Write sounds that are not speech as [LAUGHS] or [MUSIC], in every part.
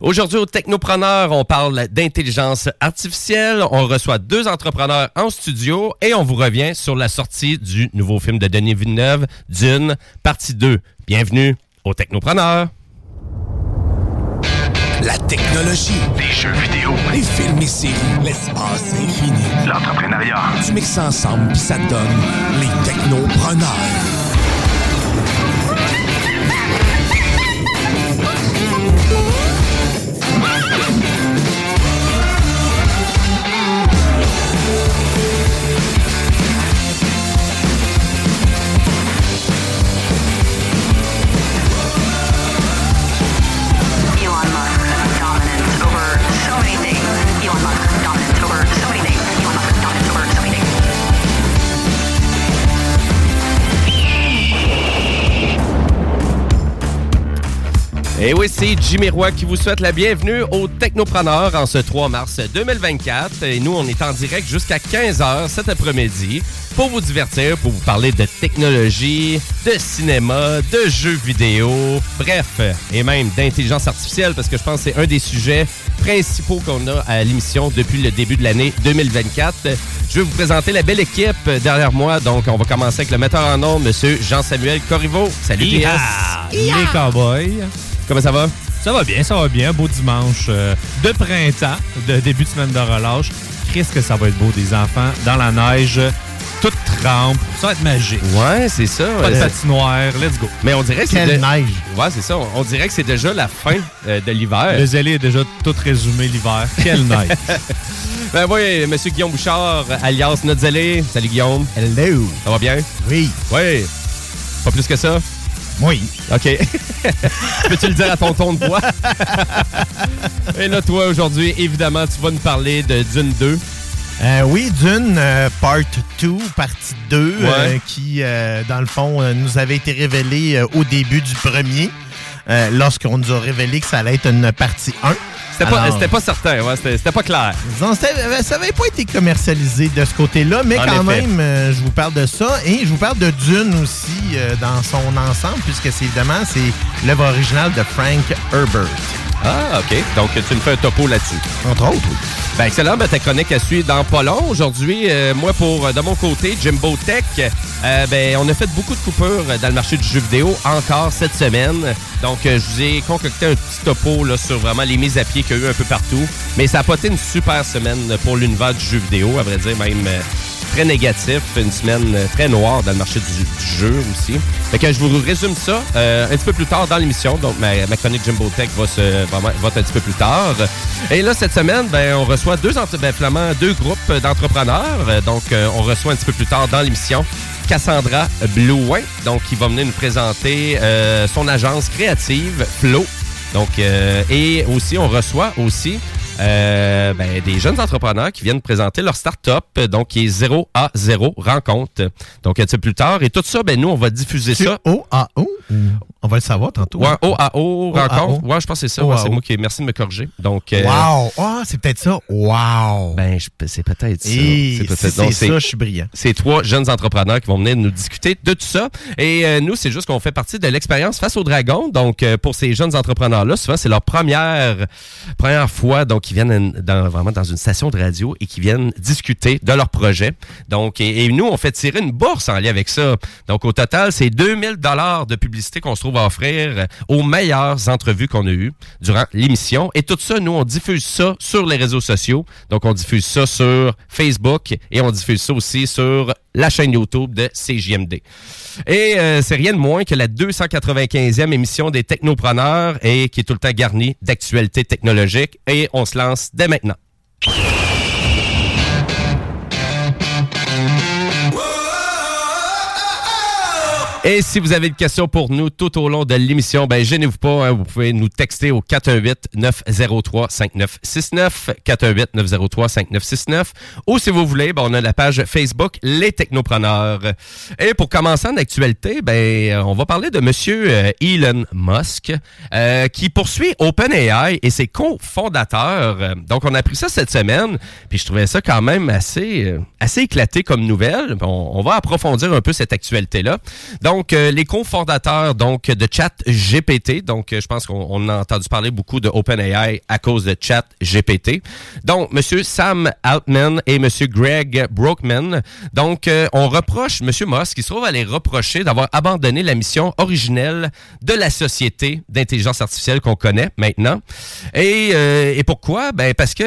Aujourd'hui, au Technopreneur, on parle d'intelligence artificielle. On reçoit deux entrepreneurs en studio et on vous revient sur la sortie du nouveau film de Denis Villeneuve, Dune, partie 2. Bienvenue au Technopreneur. La technologie, les jeux vidéo, les films et séries, l'espace infini, l'entrepreneuriat. Tu mixes ensemble puis ça donne les technopreneurs. Et oui, c'est Jimmy Roy qui vous souhaite la bienvenue au Technopreneur en ce 3 mars 2024. Et nous, on est en direct jusqu'à 15h cet après-midi pour vous divertir, pour vous parler de technologie, de cinéma, de jeux vidéo, bref, et même d'intelligence artificielle parce que je pense que c'est un des sujets principaux qu'on a à l'émission depuis le début de l'année 2024. Je vais vous présenter la belle équipe derrière moi. Donc, on va commencer avec le metteur en nom, Monsieur Jean-Samuel Corriveau. Salut. Les cowboys. Comment ça va? Ça va bien, ça va bien. Beau dimanche euh, de printemps, de début de semaine de relâche. Qu'est-ce que ça va être beau, des enfants dans la neige, toute trempe. Ça va être magique. Ouais, c'est ça. Pas de patinoire, let's go. mais on dirait que c'est. Quelle de- neige! Ouais, c'est ça. On- On dirait que c'est déjà la fin euh, de l'hiver. Le zélé est déjà tout résumé l'hiver. [LAUGHS] Quelle neige. [LAUGHS] Ben oui, Monsieur Guillaume Bouchard, alias Notzellé. Salut Guillaume. Hello! Ça va bien? Oui, Oui. Pas plus que ça? Oui. OK. [LAUGHS] Peux-tu le dire à ton ton de voix? [LAUGHS] Et là, toi, aujourd'hui, évidemment, tu vas nous parler de Dune 2. Euh, oui, Dune, euh, Part 2, partie 2, euh, qui, dans le fond, nous avait été révélée euh, au début du premier, lorsqu'on nous a révélé que ça allait être une partie 1. C'était pas, c'était pas certain, ouais, c'était pas clair. disons, euh, ça n'avait pas été commercialisé de ce côté-là, mais En quand effet. même, euh, je vous parle de ça. Et je vous parle de Dune aussi euh, dans son ensemble, puisque c'est évidemment c'est l'œuvre originale de Frank Herbert. Ah, OK. Donc, tu nous fais un topo là-dessus. Entre autres, oui. Ben excellent, ben, ta chronique à suivre dans pas long. Aujourd'hui, euh, moi, pour euh, de mon côté, Jimbo Tech, euh, ben, on a fait beaucoup de coupures dans le marché du jeu vidéo encore cette semaine. Donc, euh, je vous ai concocté un petit topo là, sur vraiment les mises à pied qu'il y a eu un peu partout. Mais ça a pas été une super semaine pour l'univers du jeu vidéo, à vrai dire, même très négatif. Une semaine euh, très noire dans le marché du, jeu aussi. Fait que je vous résume ça euh, un petit peu plus tard dans l'émission. Donc, ma, ma chronique Jimbo Tech va, se, vraiment, va être un petit peu plus tard. Et là, cette semaine, ben, on reçoit deux, ben, deux groupes d'entrepreneurs. Euh, Donc, on reçoit un petit peu plus tard dans l'émission Cassandra Blouin, donc qui va venir nous présenter son agence créative Flow. Donc, et aussi, on reçoit aussi euh, ben, des jeunes entrepreneurs qui viennent présenter leur start-up, donc qui est 0 à 0 rencontre. Donc, un petit peu plus tard. Et tout ça, ben, nous, on va diffuser ça. O-A-O? On va le savoir tantôt. Ouais, OAO rencontre. OAO. Ouais, je pense que c'est ça. Ouais, c'est moi qui. Merci de me corriger. Donc. euh, Wow! Ah, c'est peut-être ça. Wow! Ben, je- c'est peut-être ça. C'est si peut-être c'est donc, ça, je suis brillant. C'est trois jeunes entrepreneurs qui vont venir nous discuter de tout ça. Et euh, nous, c'est juste qu'on fait partie de l'expérience face au dragon. Donc, euh, pour ces jeunes entrepreneurs-là, souvent, c'est leur première, première fois. Donc, ils viennent dans, vraiment dans une station de radio et qui viennent discuter de leur projet. Donc, et, et nous, on fait tirer une bourse en lien avec ça. Donc, au total, c'est 2000 dollars de publicité qu'on se trouve à offrir aux meilleures entrevues qu'on a eues durant l'émission. Et tout ça, nous, on diffuse ça sur les réseaux sociaux. Donc, on diffuse ça sur Facebook et on diffuse ça aussi sur la chaîne YouTube de CJMD. Et euh, c'est rien de moins que la 295e émission des Technopreneurs et qui est tout le temps garnie d'actualités technologiques. Et on se lance dès maintenant. Et si vous avez une question pour nous tout au long de l'émission, ben gênez-vous pas, hein, vous pouvez nous texter au 418-903-5969, 418-903-5969, ou si vous voulez, ben, on a la page Facebook Les Technopreneurs. Et pour commencer en actualité, ben on va parler de Monsieur euh, Elon Musk, euh, qui poursuit OpenAI et ses cofondateurs. Donc on a appris ça cette semaine, puis je trouvais ça quand même assez, euh, assez éclaté comme nouvelle. On, on va approfondir un peu cette actualité-là. Donc, euh, les cofondateurs donc, de ChatGPT, donc euh, je pense qu'on on a entendu parler beaucoup de OpenAI à cause de ChatGPT. Donc, Monsieur Sam Altman et Monsieur Greg Brockman. Donc, euh, on reproche Monsieur Musk, qui se trouve à les reprocher d'avoir abandonné la mission originelle de la société d'intelligence artificielle qu'on connaît maintenant. Et, et pourquoi? Ben, parce que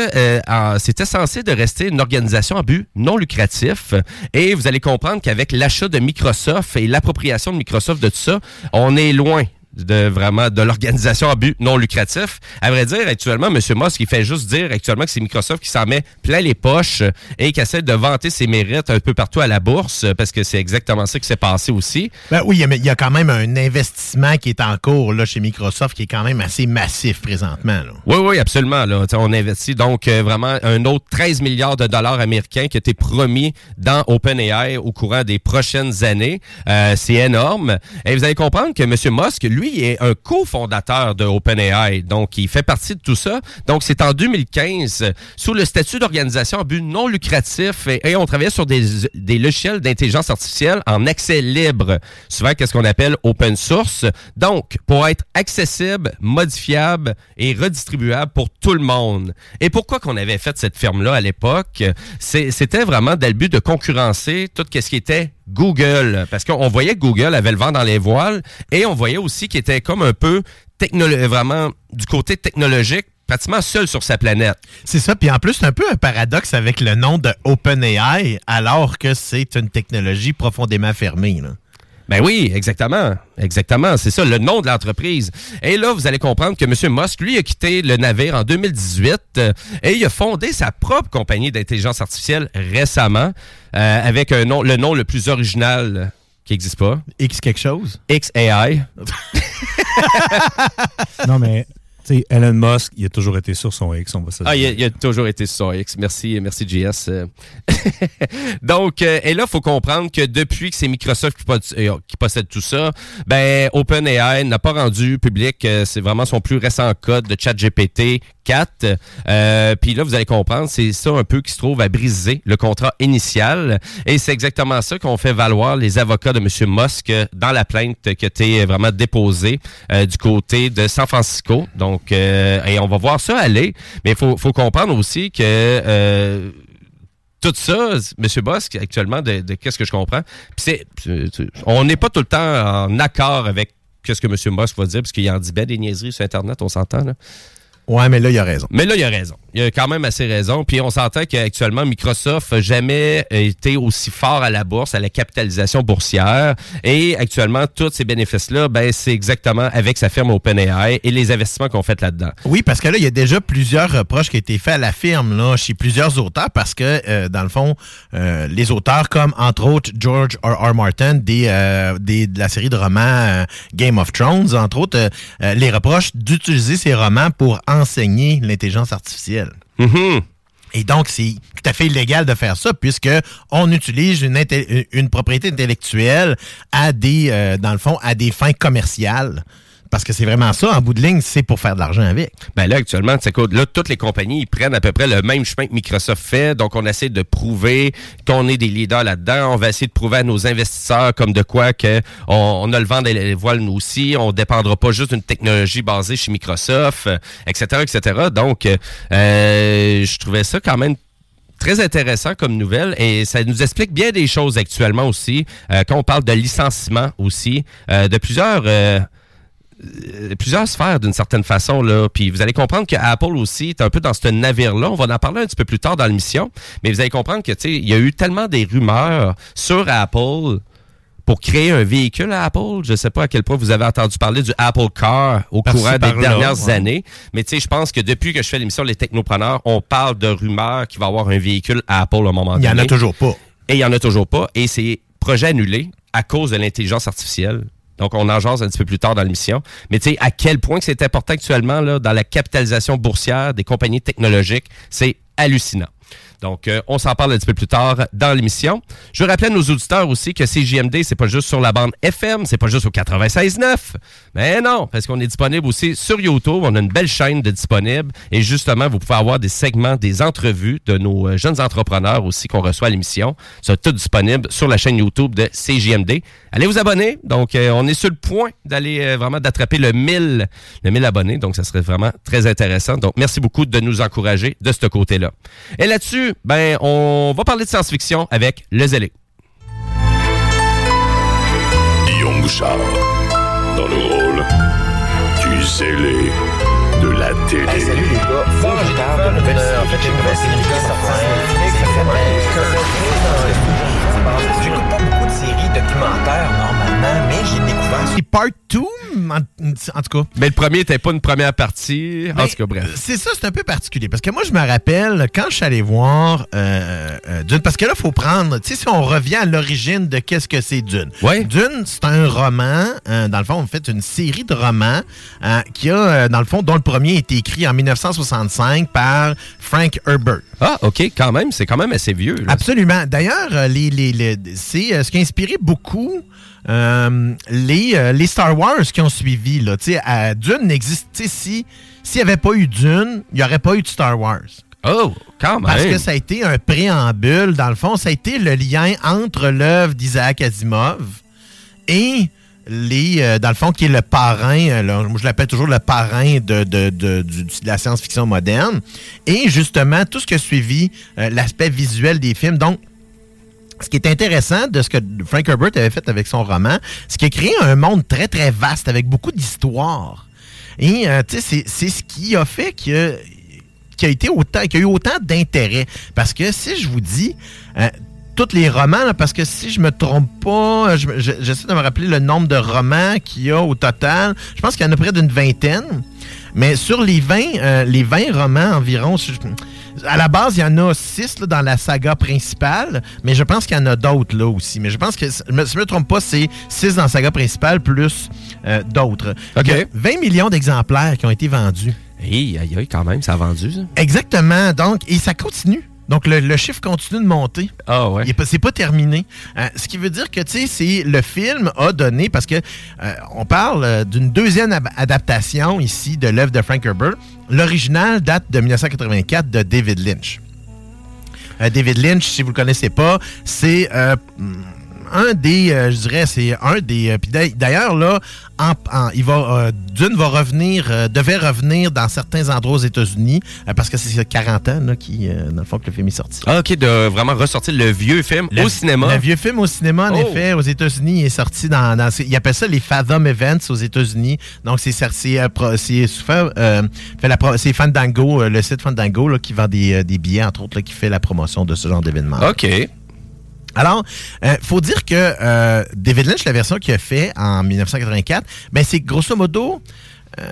c'était censé de rester une organisation à but non lucratif. Et vous allez comprendre qu'avec l'achat de Microsoft et l'appropriation de Microsoft de tout ça, on est loin de vraiment de l'organisation à but non lucratif. À vrai dire, actuellement, M. Musk, il fait juste dire actuellement que c'est Microsoft qui s'en met plein les poches et qui essaie de vanter ses mérites un peu partout à la bourse parce que c'est exactement ça qui s'est passé aussi. Ben oui, mais il y a quand même un investissement qui est en cours là, chez Microsoft qui est quand même assez massif présentement. là. Oui, oui, absolument. Là. On investit donc euh, vraiment un autre 13 milliards de dollars américains qui a été promis dans OpenAI au courant des prochaines années. Euh, c'est énorme. Et vous allez comprendre que M. Musk, lui, est un cofondateur de OpenAI. Donc, il fait partie de tout ça. Donc, c'est en 2015, sous le statut d'organisation à but non lucratif, et, on travaillait sur des, logiciels d'intelligence artificielle en accès libre, souvent qu'est-ce qu'on appelle open source? Donc, pour être accessible, modifiable et redistribuable pour tout le monde. Et pourquoi qu'on avait fait cette firme-là à l'époque? C'était vraiment dans le but de concurrencer tout ce qui était Google. Parce qu'on voyait que Google avait le vent dans les voiles et on voyait aussi qu'il était comme un peu vraiment du côté technologique, pratiquement seul sur sa planète. C'est ça. Puis en plus, c'est un peu un paradoxe avec le nom de OpenAI, alors que c'est une technologie profondément fermée. Ben oui, exactement. Exactement. C'est ça, le nom de l'entreprise. Et là, vous allez comprendre que M. Musk, lui, a quitté le navire en 2018 euh, et il a fondé sa propre compagnie d'intelligence artificielle récemment euh, avec un nom, le nom le plus original euh, qui n'existe pas. X quelque chose? XAI. Non, mais, sais, Elon Musk, il a toujours été sur son X, on va se Ah, il dire. a, il a toujours été sur son X. Merci, merci JS. Euh, [LAUGHS] Donc, euh, et là, il faut comprendre que depuis que c'est Microsoft qui, pot- euh, qui possède tout ça, ben OpenAI n'a pas rendu public, c'est vraiment son plus récent code de ChatGPT 4. Euh, Puis là, vous allez comprendre, c'est ça un peu qui se trouve à briser le contrat initial. Et c'est exactement ça qu'ont fait valoir les avocats de M. Musk dans la plainte qui a été vraiment déposée euh, du côté de San Francisco. Donc, euh, et on va voir ça aller. Mais il faut, faut comprendre aussi que euh, tout ça, M. Musk, actuellement, de, de qu'est-ce que je comprends, c'est- on n'est pas tout le temps en accord avec qu'est-ce que M. Musk va dire, parce qu'il en dit bien des niaiseries sur Internet, on s'entend, là. Ouais, mais là, il a raison. Mais là, il a raison. Il a quand même assez raison. Puis on s'entend qu'actuellement, Microsoft n'a jamais été aussi fort à la bourse, à la capitalisation boursière. Et actuellement, tous ces bénéfices-là, ben, c'est exactement avec sa firme OpenAI et les investissements qu'on fait là-dedans. Oui, parce que là, il y a déjà plusieurs reproches qui ont été faits à la firme, là, chez plusieurs auteurs, parce que, euh, dans le fond, euh, les auteurs comme, entre autres, George R. R. Martin, des, euh, des- de la série de romans euh, Game of Thrones, entre autres, euh, euh, les reproches d'utiliser ces romans pour enseigner l'intelligence artificielle. Et donc, c'est tout à fait illégal de faire ça puisque on utilise une propriété intellectuelle à des, euh, dans le fond, à des fins commerciales. Parce que c'est vraiment ça, en bout de ligne, c'est pour faire de l'argent avec. Ben là, actuellement, tu sais là, toutes les compagnies, ils prennent à peu près le même chemin que Microsoft fait. Donc, on essaie de prouver qu'on est des leaders là-dedans. On va essayer de prouver à nos investisseurs comme de quoi que on, a le vent des voiles nous aussi. On dépendra pas juste d'une technologie basée chez Microsoft, euh, etc., etc. Donc, euh, je trouvais ça quand même très intéressant comme nouvelle et ça nous explique bien des choses actuellement aussi euh, quand on parle de licenciement aussi euh, de plusieurs euh, plusieurs sphères d'une certaine façon là puis vous allez comprendre que Apple aussi est un peu dans ce navire là on va en parler un petit peu plus tard dans l'émission mais vous allez comprendre que tu sais il y a eu tellement des rumeurs sur Apple pour créer un véhicule à Apple. Je ne sais pas à quel point vous avez entendu parler du Apple Car au Par-ci, courant des dernières ouais. années. Mais tu sais, je pense que depuis que je fais l'émission Les Technopreneurs, on parle de rumeurs qu'il va y avoir un véhicule à Apple à un moment Il donné. n'y en a toujours pas. Et il n'y en a toujours pas. Et c'est projet annulé à cause de l'intelligence artificielle. Donc, on en jase un petit peu plus tard dans l'émission. Mais tu sais, à quel point c'est important actuellement là, dans la capitalisation boursière des compagnies technologiques, c'est hallucinant. Donc, euh, on s'en parle un petit peu plus tard dans l'émission. Je veux rappeler à nos auditeurs aussi que CJMD, c'est pas juste sur la bande FM, c'est pas juste au 96.9. Mais non, parce qu'on est disponible aussi sur YouTube. On a une belle chaîne de disponible. Et justement, vous pouvez avoir des segments, des entrevues de nos euh, jeunes entrepreneurs aussi qu'on reçoit à l'émission. C'est tout disponible sur la chaîne YouTube de CJMD. Allez vous abonner. Donc, euh, on est sur le point d'aller vraiment d'attraper le 1000, le 1000 abonnés. Donc, ça serait vraiment très intéressant. Donc, merci beaucoup de nous encourager de ce côté-là. Et là-dessus, ben, on va parler de science-fiction avec Le Zélé. Guillaume Bouchard, dans le rôle du zélé de la télé. salut les gars, nouvelle série, en fait j'ai une nouvelle série qui est sortie sur Netflix, ça s'appelle J'écoute pas beaucoup de séries documentaires normalement, mais j'ai découvert C'est part 2, en, en tout cas. Mais le premier n'était pas une première partie. En Ben, tout cas, bref. C'est ça, c'est un peu particulier. Parce que moi, je me rappelle, quand je suis allé voir euh, euh, Dune, parce que là, il faut prendre, tu sais, si on revient à l'origine de qu'est-ce que c'est Dune. Ouais. Dune, c'est un roman, euh, dans le fond, en fait, une série de romans euh, qui a, euh, dans le fond, dont le premier a été écrit en 1965 par Frank Herbert. Ah, OK, quand même. C'est quand même assez vieux. là. Absolument. D'ailleurs, les, les- les- c'est euh, ce qui a inspiré beaucoup euh, les, euh, les Star Wars qui ont suivi. Là. Tu sais, à Dune n'existe. Si s'il n'y avait pas eu Dune, il n'y aurait pas eu de Star Wars. Oh, quand même. Parce que ça a été un préambule, dans le fond, ça a été le lien entre l'œuvre d'Isaac Asimov et les, euh, dans le fond, qui est le parrain, euh, là, moi je l'appelle toujours le parrain de, de, de- la science-fiction moderne, et justement tout ce qui a suivi euh, l'aspect visuel des films. Donc, ce qui est intéressant de ce que Frank Herbert avait fait avec son roman, c'est qu'il a créé un monde très, très vaste avec beaucoup d'histoires. Et, euh, c'est- ce qui a fait que qui a été autant, eu autant d'intérêt. Parce que si je vous dis euh, tous les romans, parce que si je me trompe pas, je- j'essaie de me rappeler le nombre de romans qu'il y a au total. Je pense qu'il y en a près d'une vingtaine. Mais sur les 20, euh, les 20 romans environ, à la base, il y en a 6 dans la saga principale, mais je pense qu'il y en a d'autres là aussi. Mais je pense que, si je je me trompe pas, c'est 6 dans la saga principale plus euh, d'autres. OK. Il y a 20 millions d'exemplaires qui ont été vendus. Hey, aïe, aïe, quand même, ça a vendu, ça. Exactement. Donc, et ça continue. Donc, le, le chiffre continue de monter. Ah, ouais. C'est pas terminé. Euh, ce qui veut dire que, tu sais, le film a donné, parce que euh, on parle euh, d'une deuxième adaptation ici de l'œuvre de Frank Herbert. L'original date de 1984 de David Lynch. Euh, David Lynch, si vous le connaissez pas, c'est euh, un des, euh, je dirais, c'est un des. euh, puis d'ail- D'ailleurs, là, en- en- il va, euh, Dune va revenir, devait revenir dans certains endroits aux États-Unis, parce que c'est 40 ans là, qui, dans le fond, que le film est sorti. Ah, OK, de vraiment ressortir le vieux film Le- au cinéma. Le vieux film au cinéma, en Oh. effet, aux États-Unis, il est sorti dans, dans ils appellent ça les Fathom Events aux États-Unis. Donc c'est c'est fait, la c'est Fandango, le site Fandango là, qui vend des, des billets entre autres là, qui fait la promotion de ce genre d'événement. OK. Alors, il faut dire que euh, David Lynch, la version qu'il a fait en 1984, ben c'est grosso modo euh,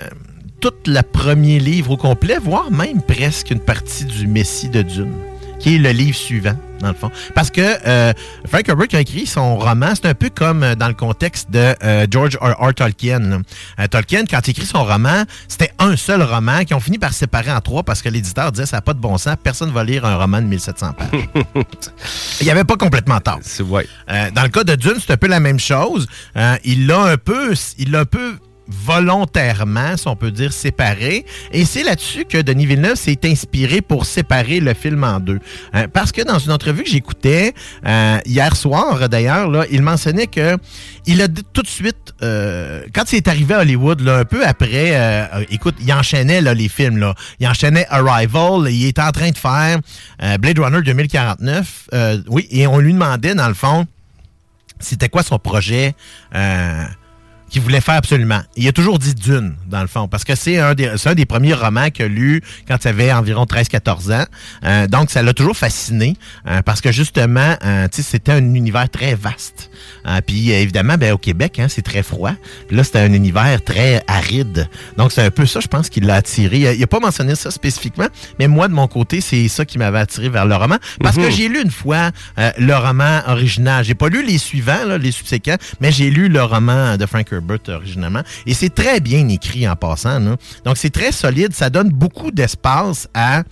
tout le premier livre au complet, voire même presque une partie du Messie de Dune, qui est le livre suivant. Dans le fond. Parce que euh, Frank Herbert a écrit son roman, c'est un peu comme euh, dans le contexte de euh, George R. R. Tolkien. Euh, Tolkien, quand il écrit son roman, c'était un seul roman qui ont fini par se séparer en trois parce que l'éditeur disait ça n'a pas de bon sens, personne ne va lire un roman de 1700 pages. [LAUGHS] il n'y avait pas complètement tort. Dans le cas de Dune, c'est un peu la même chose. Il l'a un peu, il l'a un peu volontairement, si on peut dire, séparé. Et c'est là-dessus que Denis Villeneuve s'est inspiré pour séparer le film en deux. Euh, parce que dans une entrevue que j'écoutais euh, hier soir, d'ailleurs, il mentionnait que il a dit tout de suite, euh, quand il est arrivé à Hollywood, un peu après, euh, écoute, il enchaînait là, les films. Là. Il enchaînait Arrival, il était en train de faire Blade Runner 2049. euh, oui, et on lui demandait, dans le fond, c'était quoi son projet qu'il voulait faire absolument. Il a toujours dit Dune, dans le fond, parce que c'est un, des- c'est un des premiers romans qu'il a lu quand il avait environ 13-14 ans. Euh, donc, ça l'a toujours fasciné, euh, parce que justement, euh, tu sais, c'était un univers très vaste. Euh, Puis, évidemment, ben, au Québec, hein, c'est très froid. Puis là, c'était un univers très aride. Donc, c'est un peu ça, je pense, qui l'a attiré. Il a- Il a pas mentionné ça spécifiquement, mais moi, de mon côté, c'est ça qui m'avait attiré vers le roman. Parce que Mhm. j'ai lu une fois le roman original. J'ai pas lu les suivants, là, les subséquents, mais j'ai lu le roman de Frank Herbert. Et c'est très bien écrit en passant. Donc c'est très solide. Ça donne beaucoup d'espace à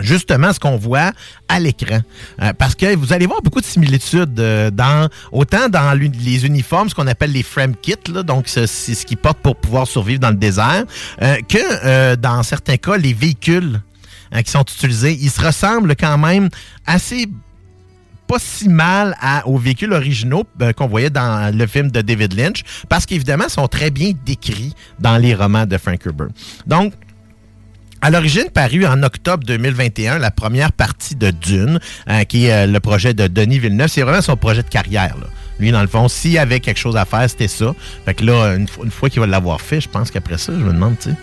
justement ce qu'on voit à l'écran. Euh, parce que vous allez voir beaucoup de similitudes euh, dans autant dans les uniformes, ce qu'on appelle les frame kits, donc c'est ce qu'ils portent pour pouvoir survivre dans le désert, euh, que dans certains cas, les véhicules hein, qui sont utilisés, ils se ressemblent quand même assez pas si mal aux véhicules originaux euh, qu'on voyait dans le film de David Lynch, parce qu'évidemment, ils sont très bien décrits dans les romans de Frank Herbert. Donc, à l'origine, paru en octobre 2021, la première partie de Dune, euh, qui est euh, le projet de Denis Villeneuve, c'est vraiment son projet de carrière. Lui, dans le fond, s'il avait quelque chose à faire, c'était ça. Fait que là, une, fois- une fois qu'il va l'avoir fait, je pense qu'après ça, je me demande, tu sais,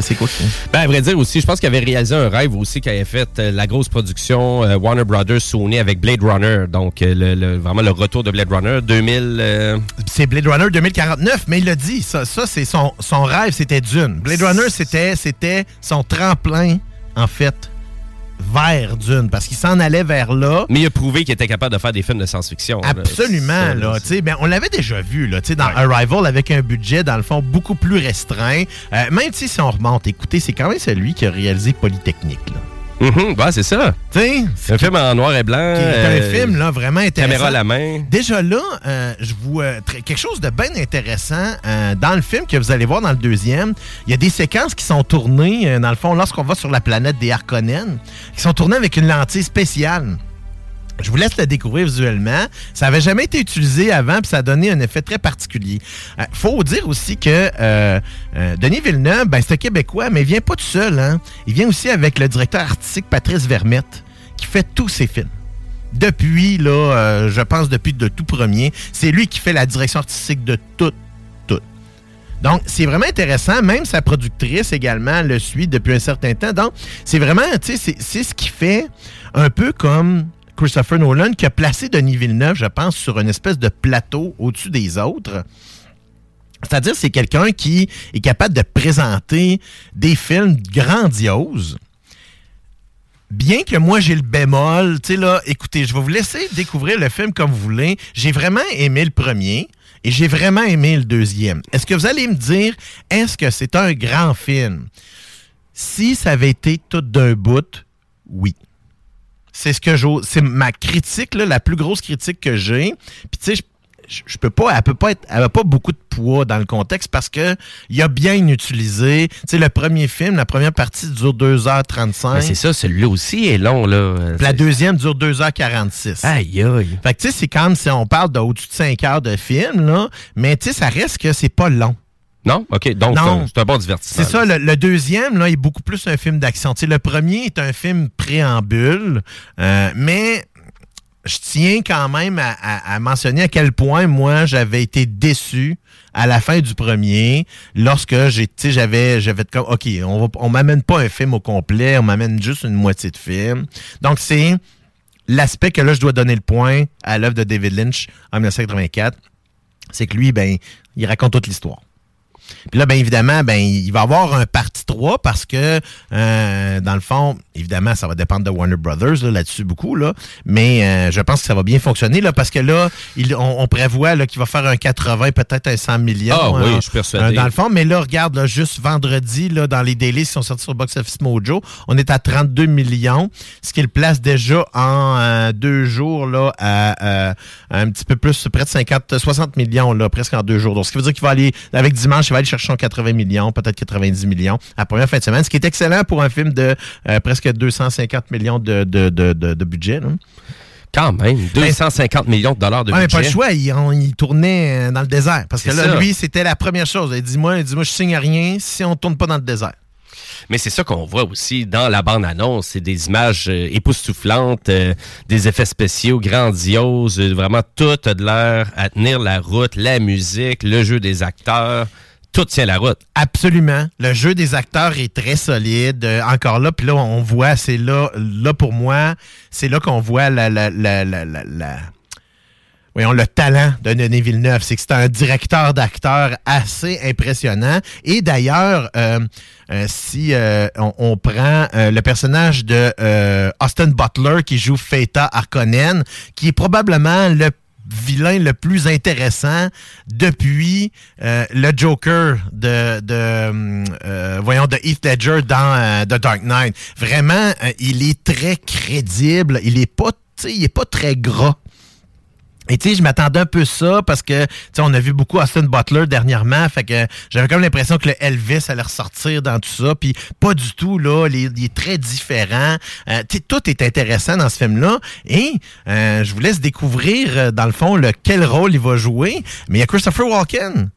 c'est quoi Ben, à vrai dire aussi, je pense qu'il avait réalisé un rêve aussi qu'il avait fait euh, la grosse production euh, Warner Brothers Sony avec Blade Runner. Donc, euh, le, le- vraiment le retour de Blade Runner 2000. euh, C'est Blade Runner 2049, mais il l'a dit. Ça, ça c'est son, son rêve, c'était Dune. Blade Runner, c'était son tremplin, en fait, vers Dune, parce qu'il s'en allait vers là. Mais il a prouvé qu'il était capable de faire des films de science-fiction. Absolument, là. là, tu sais, ben, on l'avait déjà vu, là, tu sais, dans Arrival, avec un budget, dans le fond, beaucoup plus restreint. Euh, même si on remonte, écoutez, c'est quand même celui qui a réalisé Polytechnique, là. Mhm, ouais, c'est ça. Tu sais, C'est un film en noir et blanc. qui est euh, un film, là, vraiment intéressant. Caméra à la main. Déjà là, euh, je vous euh, quelque chose de bien intéressant euh, dans le film que vous allez voir dans le deuxième. Il y a des séquences qui sont tournées dans le fond lorsqu'on va sur la planète des Harkonnen, qui sont tournées avec une lentille spéciale. Je vous laisse le découvrir visuellement. Ça n'avait jamais été utilisé avant, puis ça a donné un effet très particulier. Euh, faut dire aussi que euh, euh, Denis Villeneuve, ben, c'est un Québécois, mais il vient pas tout seul. Hein. Il vient aussi avec le directeur artistique Patrice Vermette, qui fait tous ses films. Depuis, là, euh, je pense depuis de tout premier, c'est lui qui fait la direction artistique de tout, tout. Donc, c'est vraiment intéressant. Même sa productrice également le suit depuis un certain temps. Donc, c'est vraiment, tu sais, c'est ce qui fait un peu comme Christopher Nolan qui a placé Denis Villeneuve, je pense, sur une espèce de plateau au-dessus des autres. C'est-à-dire, c'est quelqu'un qui est capable de présenter des films grandioses. Bien que moi j'ai le bémol, tu sais là, écoutez, je vais vous laisser découvrir le film comme vous voulez. J'ai vraiment aimé le premier et j'ai vraiment aimé le deuxième. Est-ce que vous allez me dire, est-ce que c'est un grand film? Si ça avait été tout d'un bout, oui. C'est ce que j'ose. C'est ma critique, là, la plus grosse critique que j'ai. Puis tu sais, je je, peux pas, elle peut pas être, elle a pas beaucoup de poids dans le contexte parce que il a bien utilisé. Tu sais, le premier film, la première partie dure 2h35. Mais c'est ça, celui-là aussi est long, là. Puis La deuxième dure 2h46. Aïe, aïe. Fait que tu sais, c'est comme si on parle d'au-dessus de 5 heures de film, là. Mais tu sais, ça reste que c'est pas long. Non? OK. Donc, Non. c'est un- bon divertissement. C'est ça, le, le deuxième, là, est beaucoup plus un film d'action. Le premier est un film préambule, euh, mais je tiens quand même à, à- à mentionner à quel point moi j'avais été déçu à la fin du premier lorsque j'ai tu sais, j'avais j'avais comme OK, on va on m'amène pas un film au complet, on m'amène juste une moitié de film. Donc c'est l'aspect que là je dois donner le point à l'œuvre de David Lynch en 1984, c'est que lui ben il raconte toute l'histoire. Puis là, bien évidemment, ben il va y avoir un partie 3 parce que, euh, dans le fond, évidemment, ça va dépendre de Warner Brothers là, là-dessus beaucoup, là. Mais euh, je pense que ça va bien fonctionner là, parce que là, il- on, on prévoit qu'il va faire un 80, peut-être un 100 millions. Ah oui, hein, je suis persuadé. euh, dans le fond, mais là, regarde, là, juste vendredi, là, dans les dailies qui sont sortis sur Box Office Mojo, on est à 32 millions, ce qui le place déjà en deux jours là, à un petit peu plus, près de 50, 60 millions, là, presque en deux jours. Donc, ce qui veut dire qu'il va aller, avec dimanche, il va aller chercher son 80 millions, peut-être 90 millions à la première fin de semaine, ce qui est excellent pour un film de euh, presque 250 millions de, de, de, budget. là. Quand même, 250 millions de dollars de Ouais, mais budget. pas le choix, il, on- il tournait euh, dans le désert. Parce que C'est là, ça. lui, c'était la première chose. Il dit, moi, il dit, moi, je signe à rien si on tourne pas dans le désert. Mais c'est ça qu'on voit aussi dans la bande-annonce. C'est des images euh, époustouflantes, euh, des effets spéciaux grandioses. euh, vraiment, tout a de l'air à tenir la route. La musique, le jeu des acteurs, tout tient la route. Absolument. Le jeu des acteurs est très solide. Euh, encore là, puis là, on voit, c'est là, là pour moi, c'est là qu'on voit la, la, la, la, la- voyons, le talent de Denis Villeneuve. C'est que c'est un directeur d'acteurs assez impressionnant. Et d'ailleurs, euh, euh, si on, prend le personnage de Austin Butler qui joue Feta Harkonnen, qui est probablement le vilain le plus intéressant depuis euh, le Joker de, de euh, voyons de Heath Ledger dans euh, The Dark Knight. Vraiment, il est très crédible. Il est pas, il est pas très gras. Et tu sais, je m'attendais un peu ça parce que, tu sais, on a vu beaucoup Austin Butler dernièrement, fait que j'avais comme l'impression que le Elvis allait ressortir dans tout ça, puis pas du tout, là, il est, très différent. Euh, tu sais, tout est intéressant dans ce film-là, et euh, je vous laisse découvrir, euh, dans le fond, le, quel rôle il va jouer, mais il y a Christopher Walken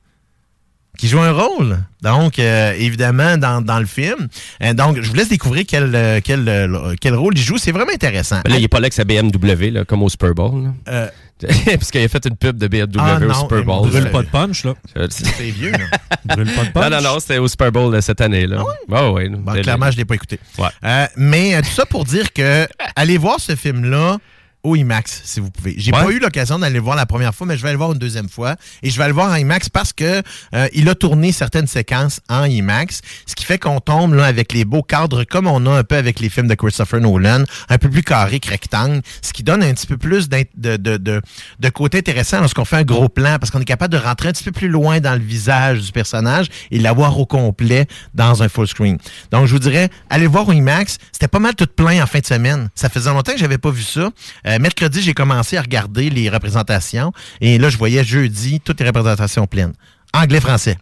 qui joue un rôle, donc, euh, évidemment, dans, dans le film. Euh, donc, je vous laisse découvrir quel, quel, quel rôle il joue, c'est vraiment intéressant. Ben là, il n'est pas là que sa BMW, là, comme au Super Bowl. là. Euh, [LAUGHS] Parce qu'il a fait une pub de BMW Ah, au non, Super il Bowl. Brûle pas de punch, là. [LAUGHS] c'est vieux, là. [LAUGHS] Brûle pas de punch. Non, non, non, c'était au Super Bowl de cette année. Là. Ah oui? Bon, clairement, je ne l'ai pas écouté. Ouais. Euh, mais euh, tout ça pour dire que allez voir ce film-là au IMAX, si vous pouvez. J'ai Ouais. pas eu l'occasion d'aller le voir la première fois, mais je vais le voir une deuxième fois. Et je vais le voir en IMAX parce que euh, il a tourné certaines séquences en IMAX, ce qui fait qu'on tombe là avec les beaux cadres comme on a un peu avec les films de Christopher Nolan, un peu plus carré que rectangle, ce qui donne un petit peu plus de, de, de, de côté intéressant lorsqu'on fait un gros plan, parce qu'on est capable de rentrer un petit peu plus loin dans le visage du personnage et l'avoir au complet dans un full screen. Donc, je vous dirais, allez voir au IMAX. C'était pas mal tout plein en fin de semaine. Ça faisait longtemps que j'avais pas vu ça. Euh, mercredi, j'ai commencé à regarder les représentations et là, je voyais jeudi toutes les représentations pleines. Anglais-français.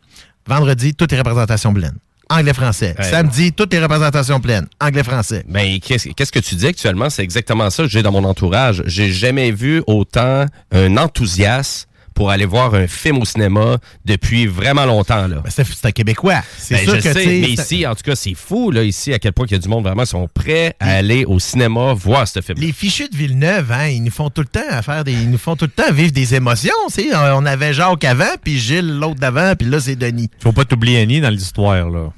Vendredi, toutes les représentations pleines. Anglais-français. Ouais. Samedi, toutes les représentations pleines. Anglais-français. Ben, qu'est-ce qu'est-ce que tu dis actuellement? C'est exactement ça que j'ai dans mon entourage. J'ai jamais vu autant un enthousiasme pour aller voir un film au cinéma depuis vraiment longtemps. Là. Ben, c'est c'est un Québécois. C'est Ben, sûr je que, sais, mais ici, en tout cas, c'est fou, là, ici, à quel point il y a du monde vraiment qui sont prêts à aller au cinéma voir ce film. Les fichus de Villeneuve, hein, ils nous font tout le temps à faire des, ils nous font tout le temps vivre des émotions. tu sais. On avait Jacques avant, puis Gilles l'autre d'avant, puis là c'est Denis. Faut pas t'oublier Annie dans l'histoire, là.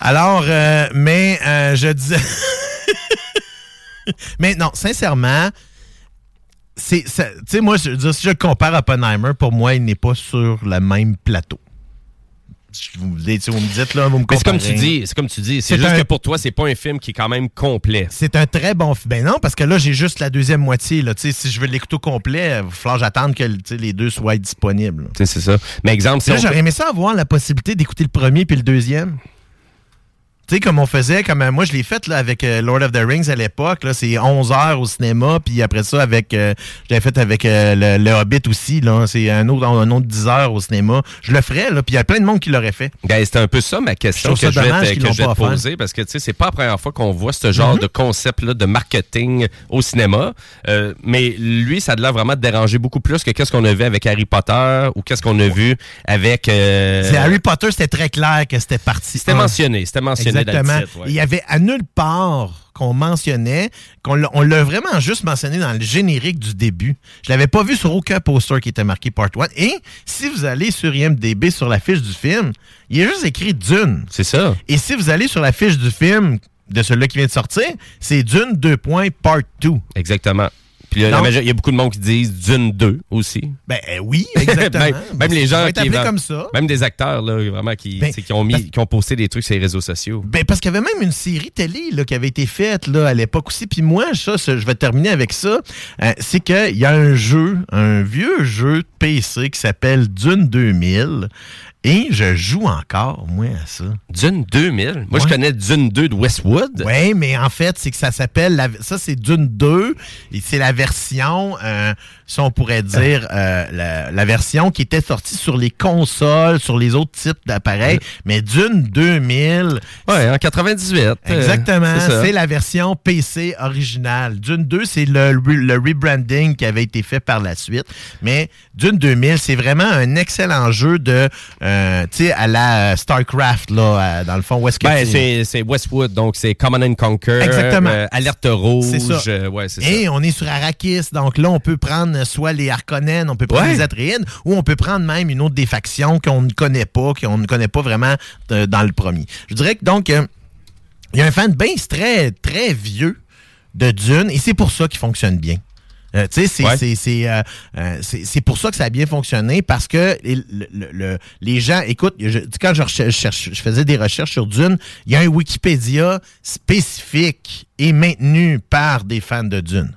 Alors, euh, mais euh, je disais, [LAUGHS] mais non, sincèrement, c'est, ça- tu sais, moi, je si je compare à Oppenheimer, pour moi, il n'est pas sur le même plateau. Je Vous, me dites- vous me dites là, vous me c'est comme tu comparez. dis, c'est comme tu dis, c'est juste un- que pour toi, c'est pas un film qui est quand même complet. C'est un très bon film. Ben non, parce que là, j'ai juste la deuxième moitié. Là. Si je veux l'écouter au complet, il va falloir que j'attende que les deux soient disponibles. c'est ça. Mais exemple, si Là, on j'aurais aimé ça avoir la possibilité d'écouter le premier puis le deuxième. Tu sais, comme on faisait, comme euh, moi, je l'ai fait là, avec euh, Lord of the Rings à l'époque. là, C'est 11 heures au cinéma, puis après ça, avec euh, je l'avais fait avec euh, le, le Hobbit aussi. là C'est un autre, un autre 10 heures au cinéma. Je le ferais, là, puis il y a plein de monde qui l'aurait fait. Ben, c'est un peu ça ma question Je que ça je vais te, que je vais poser parce que tu sais c'est pas la première fois qu'on voit ce genre Mhm. de concept là de marketing au cinéma Euh, mais lui ça a l'air vraiment de déranger beaucoup plus que qu'est-ce qu'on a vu avec Harry Potter ou qu'est-ce qu'on a vu avec euh, C'est Harry Potter, c'était très clair que c'était parti. c'était mentionné c'était mentionné Exactement. le titre ouais. Il y avait à nulle part qu'on mentionnait, qu'on l'a- vraiment juste mentionné dans le générique du début. Je l'avais pas vu sur aucun poster qui était marqué Part 1. Et si vous allez sur IMDB sur la fiche du film, il y a juste écrit Dune. c'est ça Et si vous allez sur la fiche du film de celui-là qui vient de sortir, c'est Dune 2. Part 2. exactement Puis là, il y a beaucoup de monde qui disent Dune 2 aussi. Ben euh, oui, [LAUGHS] exactement. même, même les gens qui comme ça. Même des acteurs là, vraiment qui, Ben, qui ont mis, parce- qui ont posté des trucs sur les réseaux sociaux. Ben, parce qu'il y avait même une série télé là, qui avait été faite là, à l'époque aussi. Puis moi, ça, ça, je vais terminer avec ça. Euh, c'est qu'il y a un jeu, un vieux jeu de PC qui s'appelle Dune 2000. Et je joue encore, moi, à ça. Dune 2000. Moi, je connais Dune 2 de Westwood. Oui, mais en fait, c'est que ça s'appelle. la- Ça, c'est Dune 2. Et c'est la version, euh, si on pourrait dire, euh, la, la version qui était sortie sur les consoles, sur les autres types d'appareils. Mais Dune 2000. Ouais, en 98. euh, Exactement. c'est la version PC originale. Dune 2, c'est le, le rebranding qui avait été fait par la suite. Mais Dune 2000, c'est vraiment un excellent jeu de, euh, tu sais, à la euh, StarCraft, là, à- dans le fond, où est-ce que Ben, tu- c'est Westwood, donc c'est Common and Conquer. Exactement. euh, alerte rouge. C'est ça. euh, ouais, c'est ça. Et on est sur Arrakis, donc là, on peut prendre soit les Harkonnen, on peut prendre Ouais. les Atreides, ou on peut prendre même une autre des factions qu'on ne connaît pas, qu'on ne connaît pas vraiment euh, dans le premier. Je dirais que donc, euh, il y a un fanbase très, très vieux de Dune, et c'est pour ça qu'il fonctionne bien. Euh, tu sais, c'est Ouais. euh, pour ça que ça a bien fonctionné parce que le- le- le- les gens, écoute, je- quand je, faisais des recherches sur Dune, il y a un Wikipédia spécifique et maintenu par des fans de Dune.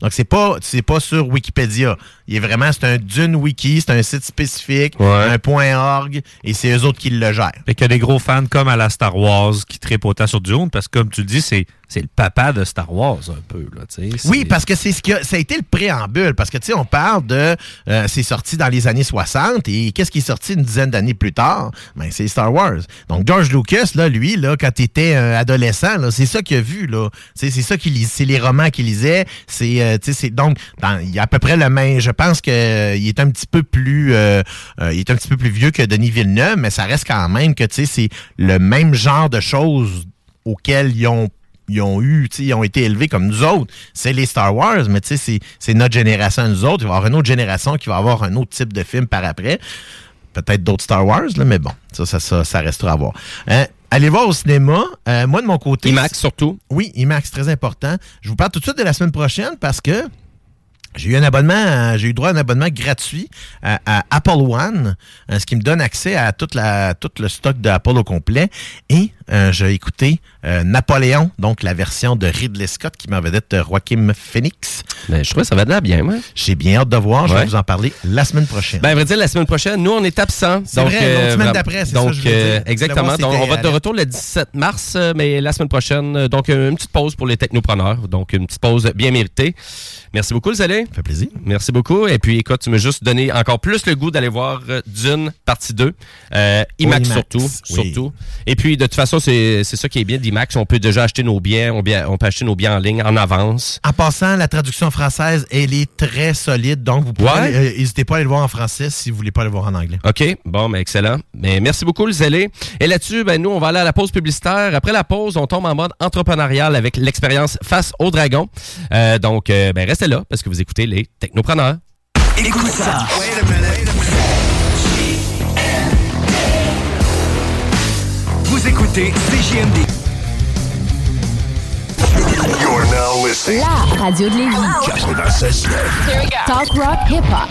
Donc, c'est pas, c'est pas sur Wikipédia. Il est vraiment, c'est un Dune Wiki, c'est un site spécifique, un point .org, et c'est eux autres qui le gèrent. Fait qu'il y a des gros fans comme à la Star Wars qui trippent autant sur Dune parce que, comme tu le dis, c'est, c'est le papa de Star Wars un peu. Là. Oui, parce que c'est ce qui a, ça a été le préambule. Parce que, tu sais, on parle de. euh, c'est sorti dans les années 60 et qu'est-ce qui est sorti une dizaine d'années plus tard? Ben, c'est Star Wars. Donc, George Lucas, là, lui, là, quand il était euh, adolescent, c'est ça qu'il a vu, là. C'est, ça qu'il lisait. C'est les romans qu'il lisait. C'est, euh, tu sais, c'est donc, dans- il y a à peu près le même. Je pense que il est un petit peu plus. il est un petit peu plus vieux que Denis Villeneuve, mais ça reste quand même que, tu sais, c'est le même genre de choses auxquelles ils ont ils ont eu, ils ont été élevés comme nous autres. C'est les Star Wars, mais tu sais, c'est- notre génération nous autres. Il va y avoir une autre génération qui va avoir un autre type de film par après. Peut-être d'autres Star Wars, là, mais bon, ça, ça, ça, ça restera à voir. Hein? Allez voir au cinéma. Euh, moi, de mon côté. IMAX surtout. Oui, IMAX, très important. Je vous parle tout de suite de la semaine prochaine parce que j'ai eu un abonnement, euh, j'ai eu droit à un abonnement gratuit à, à Apple One, euh, ce qui me donne accès à toute la, tout le stock d'Apple au complet. Et euh, j'ai écouté euh, Napoléon, donc la version de Ridley Scott qui vedette euh, Joaquin Phoenix. Ben, je trouvais que ça va de l'air bien, moi. J'ai bien hâte de voir. Je vais vous en parler la semaine prochaine. Ben, à vrai dire, la semaine prochaine, nous, on est absents. C'est vrai, l'autre semaine d'après, c'est donc, ça je euh, dire. Exactement. Donc, on va être de retour le 17 mars, euh, mais la semaine prochaine, euh, donc euh, une petite pause pour les technopreneurs. Donc, une petite pause bien méritée. Merci beaucoup, les allez. Ça fait plaisir. Merci beaucoup. Et puis, écoute, tu m'as juste donné encore plus le goût d'aller voir euh, Dune, partie 2. Euh, IMAX, IMAX, surtout. oui. surtout. Et puis, de toute façon, c'est c'est ça qui est bien d'IMAX. On peut déjà acheter nos billets. On, bien- on peut acheter nos billets en ligne en avance. En passant, la traduction française, elle est très solide. Donc, vous pouvez, Ouais. euh, n'hésitez pas à aller le voir en français si vous voulez pas aller le voir en anglais. OK, bon, ben excellent. Mais merci beaucoup, le zélé. Et là-dessus, ben, nous, on va aller à la pause publicitaire. Après la pause, on tombe en mode entrepreneurial avec l'expérience face au dragon. Euh, donc, euh, ben, restez là parce que vous écoutez les technopreneurs. Écoute ça. Vous écoutez CGMD. You're now listening. La radio de Lévis. 96.9. Talk rock hip hop.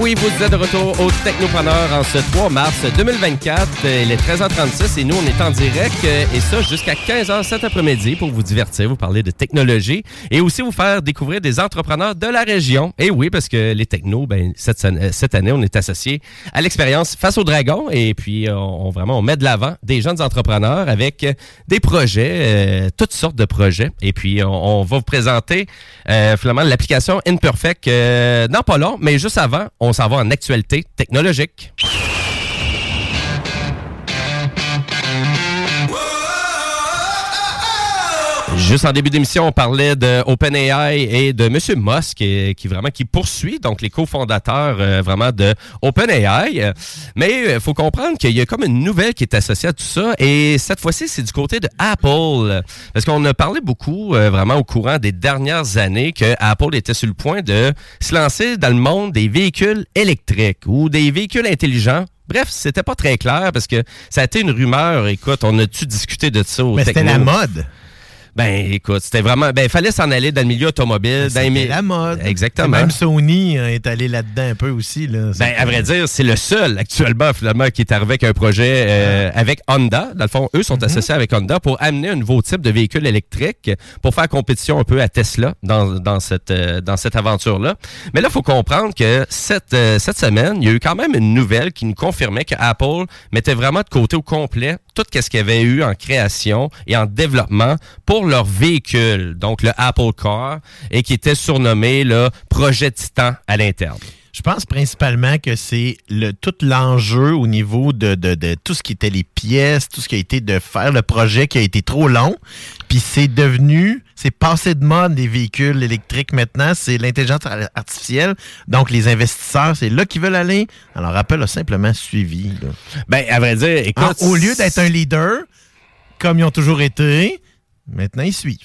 Oui, vous êtes de retour au Technopreneur en ce 3 mars 2024. Il est 13h36 et nous, on est en direct euh, et ça jusqu'à 15h cet après-midi pour vous divertir, vous parler de technologie et aussi vous faire découvrir des entrepreneurs de la région. Et oui, parce que les technos, ben, cette, euh, cette année, on est associé à l'expérience Face au Dragon et puis euh, on, vraiment, on met de l'avant des jeunes entrepreneurs avec des projets, euh, toutes sortes de projets. Et puis, on, on va vous présenter euh, finalement l'application Imperfect euh, dans pas long, mais juste avant, on s'en va en actualité technologique. Juste en début d'émission, on parlait de OpenAI et de M. Musk qui, qui vraiment qui poursuit donc les cofondateurs euh, vraiment de OpenAI. Euh, Mais il faut comprendre qu'il y a comme une nouvelle qui est associée à tout ça et cette fois-ci, c'est du côté de Apple parce qu'on a parlé beaucoup euh, vraiment au courant des dernières années que Apple était sur le point de se lancer dans le monde des véhicules électriques ou des véhicules intelligents Bref, c'était pas très clair parce que ça a été une rumeur. Écoute, on a-tu discuté de ça au Mais c'était la mode. Ben, écoute, c'était vraiment. Ben, il fallait s'en aller dans le milieu automobile. mi- C'était la mode. Exactement. Même Sony euh, est allé là-dedans un peu aussi. Là. Ben, à vrai dire, c'est le seul actuellement, finalement, qui est arrivé avec un projet euh, avec Honda. Dans le fond, eux sont associés avec Honda pour amener un nouveau type de véhicule électrique pour faire compétition un peu à Tesla dans, dans cette, euh, dans cette aventure-là. Mais là, il faut comprendre que cette, euh, cette semaine, il y a eu quand même une nouvelle qui nous confirmait que Apple mettait vraiment de côté au complet tout ce qu'il y avait eu en création et en développement pour leur véhicule, donc le Apple Car, et qui était surnommé le projet Titan à l'interne. Je pense principalement que c'est le tout l'enjeu au niveau de, de, de tout ce qui était les pièces, tout ce qui a été de faire le projet qui a été trop long. Puis c'est devenu, c'est passé de mode des véhicules électriques maintenant, c'est l'intelligence ar- artificielle. Donc les investisseurs, c'est là qu'ils veulent aller. Alors Apple a simplement suivi. là. Ben, à vrai dire, écoute. Ah, au lieu d'être un leader, comme ils ont toujours été, maintenant ils suivent.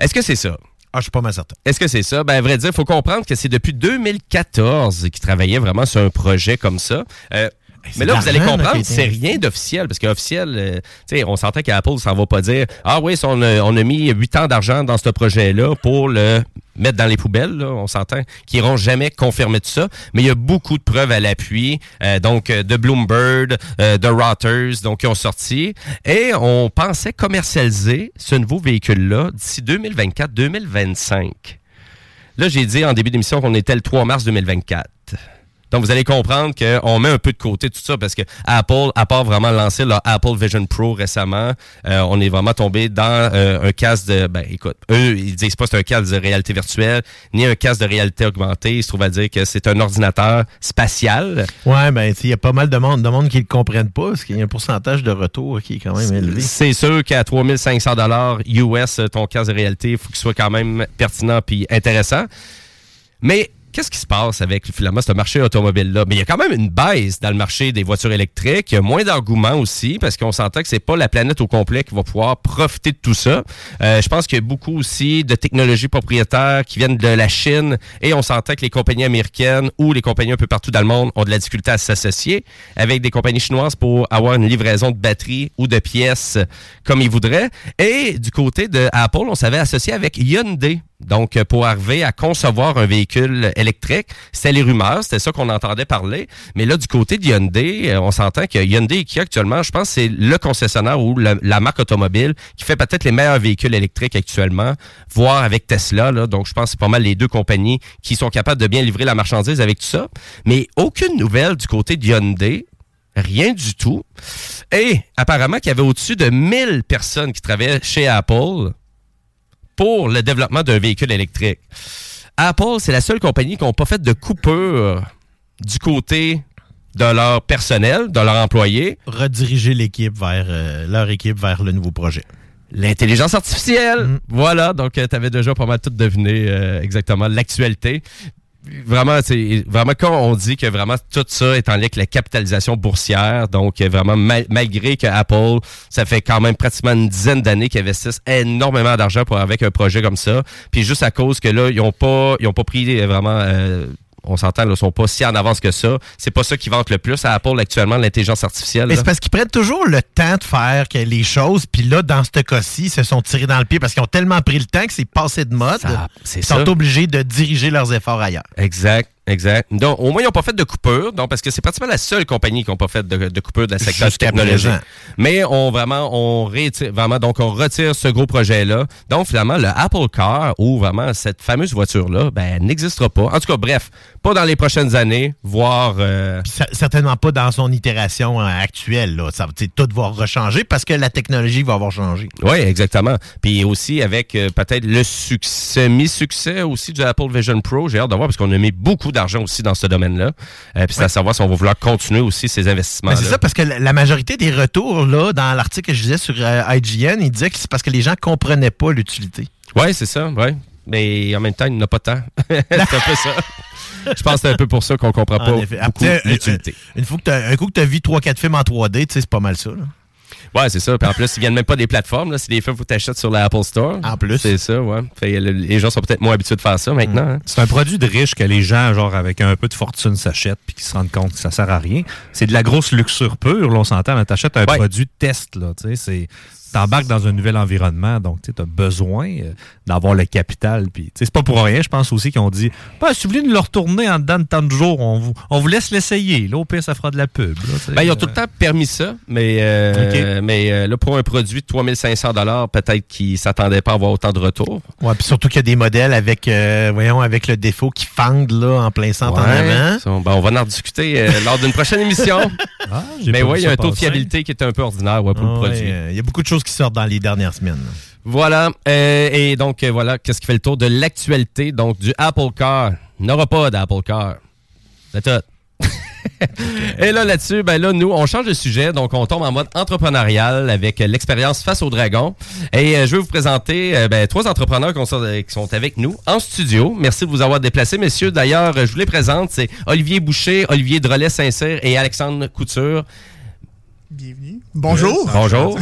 Est-ce que c'est ça? Ah, je suis pas mal certain. Est-ce que c'est ça? Ben, à vrai dire, il faut comprendre que c'est depuis 2014 qu'ils travaillaient vraiment sur un projet comme ça. Euh, mais là, vous allez comprendre, c'est rien d'officiel, parce qu'officiel, euh, tu sais, on s'entend qu'Apple s'en va pas dire Ah oui, ça, on a, on a mis 8 ans d'argent dans ce projet-là pour le mettre dans les poubelles, là, on s'entend, qui n'iront jamais confirmer tout ça. Mais il y a beaucoup de preuves à l'appui, euh, donc euh, de Bloomberg, euh, de Reuters, donc qui ont sorti. Et on pensait commercialiser ce nouveau véhicule-là d'ici 2024-2025. Là, j'ai dit en début d'émission qu'on était le 3 mars 2024. Donc, vous allez comprendre qu'on met un peu de côté tout ça parce que Apple, à part vraiment lancer leur Apple Vision Pro récemment, euh, on est vraiment tombé dans euh, un casque de... Ben, écoute, eux, ils disent pas que c'est un casque de réalité virtuelle, ni un casque de réalité augmentée. Ils se trouvent à dire que c'est un ordinateur spatial. Ouais, ben, il y a pas mal de monde, de monde qui le comprennent pas, parce qu'il y a un pourcentage de retour qui est quand même élevé. C'est sûr qu'à 3500 dollars US, ton casque de réalité, il faut qu'il soit quand même pertinent puis intéressant. Mais qu'est-ce qui se passe avec finalement ce marché automobile-là? Mais il y a quand même une baisse dans le marché des voitures électriques. Il y a moins d'engouement aussi parce qu'on s'entend que c'est pas la planète au complet qui va pouvoir profiter de tout ça. Euh, je pense qu'il y a beaucoup aussi de technologies propriétaires qui viennent de la Chine et on s'entend que les compagnies américaines ou les compagnies un peu partout dans le monde ont de la difficulté à s'associer avec des compagnies chinoises pour avoir une livraison de batteries ou de pièces comme ils voudraient. Et du côté de Apple, on s'avait associé avec Hyundai. Donc, euh, pour arriver à concevoir un véhicule électrique, c'était les rumeurs, c'était ça qu'on entendait parler. Mais là, du côté de Hyundai, euh, on s'entend que Hyundai et Kia, actuellement, je pense c'est le concessionnaire ou la, la marque automobile qui fait peut-être les meilleurs véhicules électriques actuellement, voire avec Tesla. Là. Donc, je pense que c'est pas mal les deux compagnies qui sont capables de bien livrer la marchandise avec tout ça. Mais aucune nouvelle du côté de Hyundai. Rien du tout. Et apparemment qu'il y avait au-dessus de 1000 personnes qui travaillaient chez Apple pour le développement d'un véhicule électrique. Apple, c'est la seule compagnie qui n'a pas fait de coupure du côté de leur personnel, de leurs employés. Rediriger l'équipe vers euh, leur équipe vers le nouveau projet. L'intelligence artificielle. Voilà, donc tu avais déjà pas mal tout deviné euh, exactement l'actualité. Vraiment, c'est vraiment quand on dit que vraiment tout ça est en lien avec la capitalisation boursière, donc euh, vraiment mal- malgré que Apple, ça fait quand même pratiquement une dizaine d'années qu'ils investissent énormément d'argent pour avec un projet comme ça, puis juste à cause que là ils ont pas ils ont pas pris euh, vraiment euh, on s'entend, ne sont pas si en avance que ça. C'est pas ça qui vante le plus à Apple actuellement, l'intelligence artificielle. Mais c'est parce qu'ils prennent toujours le temps de faire les choses, puis là, dans ce cas-ci, ils se sont tirés dans le pied parce qu'ils ont tellement pris le temps que c'est passé de mode. c'est ils sont ça. obligés de diriger leurs efforts ailleurs. Exact, exact. Donc, au moins, ils n'ont pas fait de coupure, donc, parce que c'est pratiquement la seule compagnie qui n'a pas fait de, de coupure de la secteur technologique. Mais on vraiment, on retire, vraiment, donc on retire ce gros projet-là. Donc, finalement, le Apple Car, ou vraiment cette fameuse voiture-là, ben, n'existera pas. En tout cas, bref, pas dans les prochaines années, voire... euh, certainement pas dans son itération euh, actuelle. Là. Ça, tout va rechanger parce que la technologie va avoir changé. Oui, exactement. Puis aussi avec euh, peut-être le succès, mi-succès aussi du Apple Vision Pro. J'ai hâte de voir parce qu'on a mis beaucoup d'argent aussi dans ce domaine-là. Euh, puis c'est à savoir si on va vouloir continuer aussi ces investissements. Mais c'est ça, parce que la majorité des retours, là, dans l'article que je disais sur euh, IGN, il disait que c'est parce que les gens comprenaient pas l'utilité. Oui, c'est ça, oui. Mais en même temps, il n'a pas tant. [LAUGHS] c'est un peu ça. Je pense que c'est un peu pour ça qu'on comprend En pas euh, l'utilité. Une fois que un coup que tu as vu 3-4 films en 3D, tu sais, c'est pas mal ça. là. Ouais, c'est ça. Puis en plus, ils viennent même pas des plateformes. là. C'est des films que tu achètes sur l'Apple Store. En plus. C'est ça, ouais. Fait, le- les gens sont peut-être moins habitués de faire ça maintenant. hein. C'est un produit de riche que les gens, genre avec un peu de fortune, s'achètent puis qui se rendent compte que ça sert à rien. C'est de la grosse luxure pure, là, on s'entend. Tu achètes un Ouais. produit test, là. Tu sais, c'est. T'embarques dans un nouvel environnement, donc tu as besoin euh, d'avoir le capital. Puis, tu sais, c'est pas pour rien, je pense aussi qu'ils ont dit bah, si vous voulez nous le retourner en dedans de tant de jours, on vous, on vous laisse l'essayer. Là, au pire, ça fera de la pub. là. Ben, ils ont tout le temps permis ça, mais, euh, mais euh, là, pour un produit de 3500 peut-être qu'ils s'attendaient pas à avoir autant de retours. Ouais, puis surtout qu'il y a des modèles avec, euh, voyons, avec le défaut qui fendent là, en plein centre en avant. Ça, ben, on va en rediscuter euh, [LAUGHS] lors d'une prochaine émission. j'ai mais oui, il y a un taux de fiabilité qui est un peu ordinaire ouais, pour le Ouais, produit. euh, Il y a beaucoup de choses qui sortent dans les dernières semaines. là. Voilà. Euh, et donc, euh, voilà, qu'est-ce qui fait le tour de l'actualité donc du Apple Car. Il n'aura pas d'Apple Car. C'est tout. [LAUGHS] Et là, là-dessus, ben là, nous, on change de sujet, donc on tombe en mode entrepreneurial avec euh, l'expérience face au dragon. Et euh, je vais vous présenter euh, ben, trois entrepreneurs qui sont, avec nous en studio. Merci de vous avoir déplacés, messieurs. D'ailleurs, je vous les présente. C'est Olivier Boucher, Olivier Drolet-Saint-Cyr et Alexandre Couture. Bienvenue. Bonjour. Bonjour.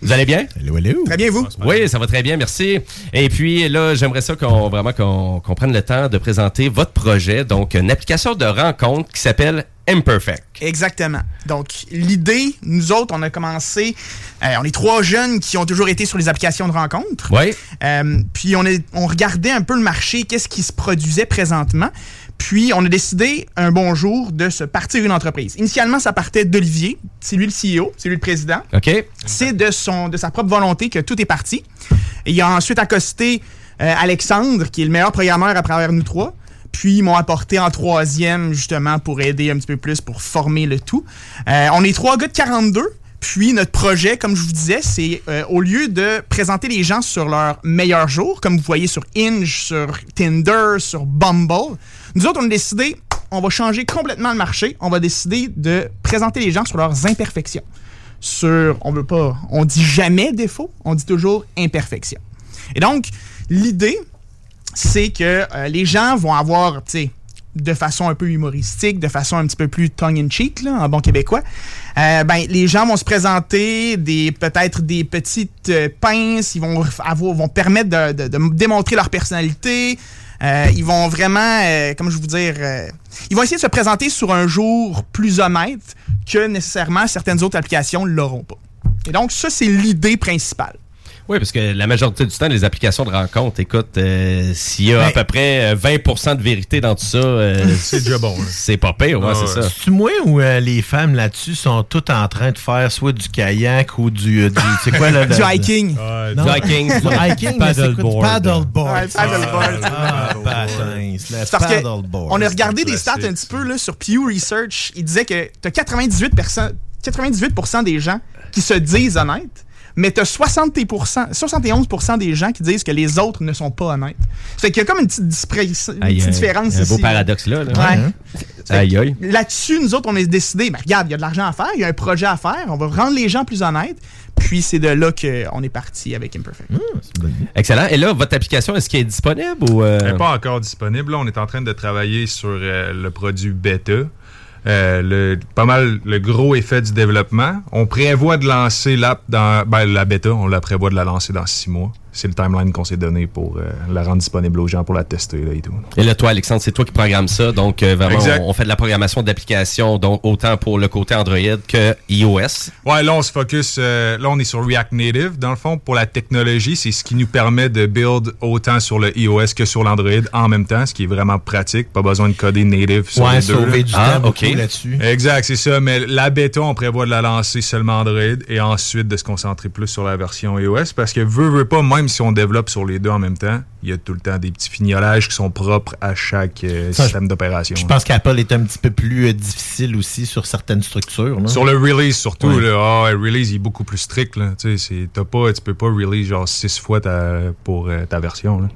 Vous allez bien? Hello, hello. Très bien, vous? Oui, ça va très bien, merci. Et puis là, j'aimerais ça qu'on vraiment qu'on prenne le temps de présenter votre projet, donc une application de rencontre qui s'appelle Imperfect. Exactement. Donc, l'idée, nous autres, on a commencé, euh, on est trois jeunes qui ont toujours été sur les applications de rencontres. Oui. Euh, puis, on, est, on regardait un peu le marché, qu'est-ce qui se produisait présentement. Puis, on a décidé, un bon jour, de se partir une entreprise. Initialement, ça partait d'Olivier. C'est lui le CEO, c'est lui le président. OK? C'est de, son, de sa propre volonté que tout est parti. Et il a ensuite accosté euh, Alexandre, qui est le meilleur programmeur à travers nous trois. Puis ils m'ont apporté en troisième, justement, pour aider un petit peu plus, pour former le tout. Euh, on est trois gars de 42. Puis notre projet, comme je vous disais, c'est euh, au lieu de présenter les gens sur leur meilleur jour, comme vous voyez sur Hinge, sur Tinder, sur Bumble, nous autres, on a décidé, on va changer complètement le marché. On va décider de présenter les gens sur leurs imperfections sur, on veut pas, on dit jamais défaut, on dit toujours imperfection. Et donc, l'idée, c'est que euh, les gens vont avoir, tu sais, de façon un peu humoristique, de façon un petit peu plus tongue-in-cheek, là, en bon québécois, euh, ben, les gens vont se présenter des peut-être des petites euh, pinces, ils vont, avoir, vont permettre de, démontrer leur personnalité, euh, ils vont vraiment, euh, comment je vous dire, euh, ils vont essayer de se présenter sur un jour plus honnête que nécessairement certaines autres applications l'auront pas. Et donc, ça, c'est l'idée principale. Oui, parce que la majorité du temps, les applications de rencontre, écoute, euh, s'il y a à Ben- peu près euh, 20% de vérité dans tout ça, euh, [LAUGHS] C'est déjà bon, hein. C'est pas pire, ouais, c'est ça. C'est moi ou euh, les femmes là-dessus sont toutes en train de faire soit du kayak ou du. euh, du- c'est quoi là? [LAUGHS] Du hiking. Non. Du hiking. Du hiking, Paddleboard. paddleboard? Ouais, paddleboard. Ah, que paddleboard. on a regardé des stats un petit peu là, sur Pew Research. Il disait que tu as 98, 98 des gens qui se disent honnêtes, mais tu as 71% des gens qui disent que les autres ne sont pas honnêtes. Fait qu'il y a comme une petite, dispré- une Aïe, petite aïe, différence un ici. beau paradoxe là. là. Ouais. Aïe, aïe. Là-dessus, nous autres, on a décidé, ben, regarde, il y a de l'argent à faire, il y a un projet à faire, on va rendre les gens plus honnêtes. Puis c'est de là qu'on est parti avec Imperfect. Excellent. Et là, votre application, est-ce qu'elle est disponible ou. euh, Elle n'est pas encore disponible. Là, on est en train de travailler sur euh, le produit bêta. Euh, le, pas mal le gros effet du développement. On prévoit de lancer l'app dans ben, la bêta, on la prévoit de la lancer dans six mois. C'est le timeline qu'on s'est donné pour euh, la rendre disponible aux gens pour la tester là, et tout. Et là, toi, Alexandre, c'est toi qui programme ça. Donc, euh, vraiment, Exact. on, on fait de la programmation d'applications, donc autant pour le côté Android que iOS. Ouais, là, on se focus. euh, là, on est sur React Native. Dans le fond, pour la technologie, c'est ce qui nous permet de build autant sur le iOS que sur l'Android en même temps, ce qui est vraiment pratique. Pas besoin de coder native sur Ouais, les deux. sauver là. du temps Ah, ok. là-dessus. Exact, c'est ça. Mais la bêta, on prévoit de la lancer seulement Android et ensuite de se concentrer plus sur la version iOS parce que veut, veut pas, même si on développe sur les deux en même temps, il y a tout le temps des petits fignolages qui sont propres à chaque euh, Ça, système d'opération. Je pense qu'Apple est un petit peu plus euh, difficile aussi sur certaines structures. là. Sur le release, surtout, ah, le release il est beaucoup plus strict. Là. Tu sais, c'est- t'as pas, tu peux pas release genre six fois ta, pour euh, ta version. Là.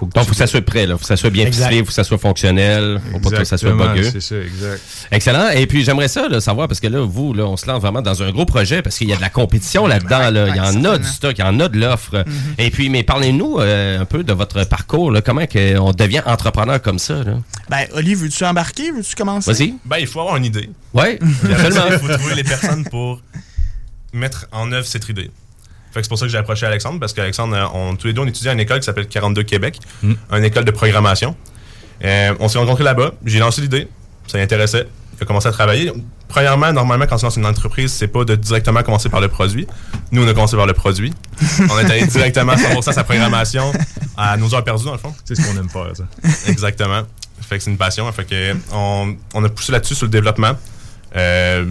Faut que Donc, tu- faut que ça soit prêt, là. Faut que ça soit bien Exact. ficelé, faut que ça soit fonctionnel, faut pas que ça soit bugueux. c'est ça, exact. Excellent. Et puis, j'aimerais ça, là, savoir, parce que là, vous, là, on se lance vraiment dans un gros projet, parce qu'il y a de la compétition là-dedans, là. Il y en a du stock, il y en a de l'offre. Et puis, mais parlez-nous euh, un peu de votre parcours, là. Comment on devient entrepreneur comme ça, là? Ben, Oli, veux-tu embarquer? Veux-tu commencer? Vas-y. Ben, il faut avoir une idée. Absolument. [LAUGHS] Il faut trouver les personnes pour mettre en œuvre cette idée. Fait que c'est pour ça que j'ai approché Alexandre, parce qu'Alexandre, euh, on, tous les deux, on étudie à une école qui s'appelle 42 Québec, une école de programmation. Euh, on s'est rencontrés là-bas, j'ai lancé l'idée, ça l'intéressait, il a commencé à travailler. Premièrement, normalement, quand on lance une entreprise, c'est pas de directement commencer par le produit. Nous, on a commencé par le produit. on est allé directement à 100% sa programmation à nos heures perdues, dans le fond. C'est ce qu'on aime faire, ça. Exactement. Fait que c'est une passion. Fait que on, on a poussé là-dessus sur le développement. Euh,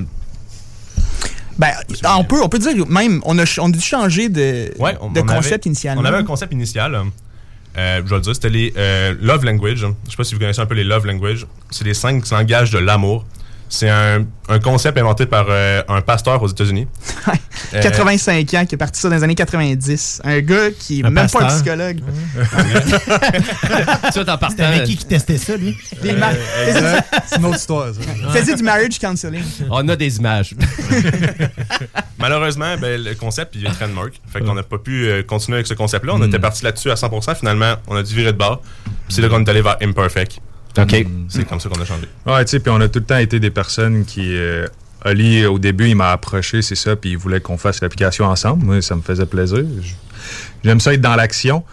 Ben, on peut, on peut dire même, on a, on a dû changer de, Ouais, on, de on concept initialement. On avait un concept initial. euh, je vais le dire, c'était les euh, love language. Je sais pas si vous connaissez un peu les love language. C'est les cinq langages de l'amour. C'est un, un concept inventé par euh, un pasteur aux États-Unis. Euh, 85 ans, qui est parti ça dans les années 90. Un gars qui est Un même pas un psychologue. [LAUGHS] Tu vois, C'était avec qui qui testait ça, lui? Des exact. C'est une autre histoire, ça. [LAUGHS] Faisait du marriage counseling? On a des images. [LAUGHS] Malheureusement, ben, le concept, il est trademark. Fait qu'on n'a pas pu euh, continuer avec ce concept-là. On était parti là-dessus à 100%. Finalement, on a dû virer de bord. C'est là qu'on est allé vers Imperfect. OK. C'est comme ça qu'on a changé. Ouais, tu sais, puis on a tout le temps été des personnes qui. euh, Ali, au début, il m'a approché, c'est ça, puis il voulait qu'on fasse l'application ensemble. Moi, ça me faisait plaisir. J'aime ça être dans l'action.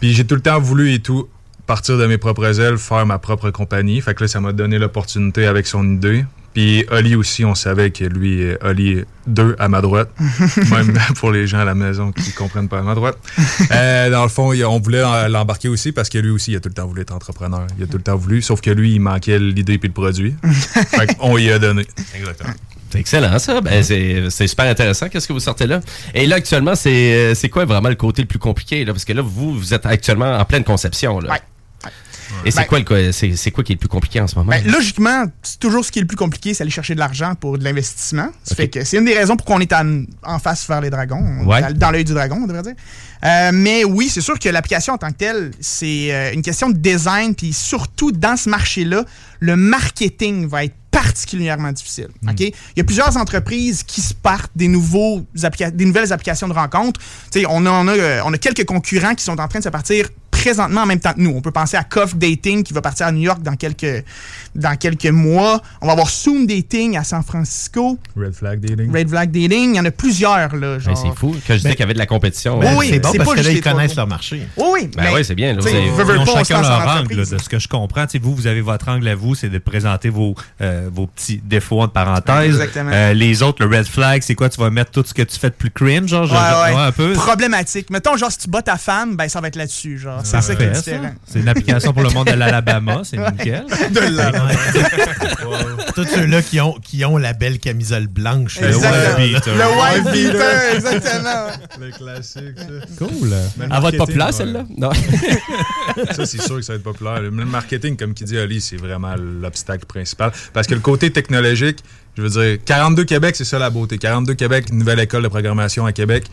Puis j'ai tout le temps voulu et tout partir de mes propres ailes, faire ma propre compagnie. Fait que là, ça m'a donné l'opportunité avec son idée. Puis Oli aussi, on savait que lui, Oli 2 à ma droite, [LAUGHS] même pour les gens à la maison qui comprennent pas à ma droite. Euh, dans le fond, on voulait l'embarquer aussi parce que lui aussi, il a tout le temps voulu être entrepreneur. Il a tout le temps voulu, sauf que lui, il manquait l'idée puis le produit. [LAUGHS] fait qu'on y a donné. Exactement. C'est excellent, ça. Ben, c'est super intéressant. Qu'est-ce que vous sortez là? Et là, actuellement, c'est c'est quoi vraiment le côté le plus compliqué? Là? Parce que là, vous, vous êtes actuellement en pleine conception. Là. Et c'est Ben- quoi, le c'est quoi qui est le plus compliqué en ce moment? Ben, logiquement, c'est toujours ce qui est le plus compliqué, c'est aller chercher de l'argent pour de l'investissement. C'est une des raisons pour qu'on est en, en face vers les dragons, Ouais. dans, dans l'œil du dragon, on devrait dire. Euh, mais oui, c'est sûr que l'application en tant que telle, c'est euh, une question de design, puis surtout dans ce marché-là, le marketing va être particulièrement difficile. OK? Il y a plusieurs entreprises qui se partent des, nouveaux des nouvelles applications de rencontres. On a, on, a, euh, on a quelques concurrents qui sont en train de se partir présentement en même temps que nous. On peut penser à Coff Dating qui va partir à New York dans quelques, dans quelques mois. On va avoir Zoom Dating à San Francisco. Red Flag Dating. Red Flag Dating. Il y en a plusieurs. Là, Ben, genre. c'est fou. Que je disais qu'il y avait de la compétition. Ben, oui, c'est bon parce pas que là, ils connaissent leur marché. Oui, oui. Ben oui, c'est bien. là, vous avez- Ils ont pas, chacun leur angle, là, de ce que je comprends. Vous, vous avez votre angle à vous, c'est de présenter vos, euh, vos petits défauts entre parenthèses. Exactement. Euh, les autres, le red flag, c'est quoi? Tu vas mettre tout ce que tu fais de plus cringe, genre? je- Ouais, ouais. un peu. Problématique. Mettons, genre, si tu bats ta femme, ben ça va être là-dessus. Genre, c'est ça qui est Parfait, ça. différent. C'est une application pour le monde de l'Alabama, c'est nickel. De l'Alabama. Tous ceux-là qui ont, qui ont la belle camisole blanche. Exactement. Ouais, beater. Le white beater, exactement. Le classique, ça. Cool. Le Elle va être populaire, ouais. celle-là? Non. [LAUGHS] Ça, c'est sûr que ça va être populaire. Le marketing, comme qui dit Ali, c'est vraiment l'obstacle principal. Parce que le côté technologique, je veux dire, 42 Québec, c'est ça la beauté. 42 Québec, nouvelle école de programmation à Québec.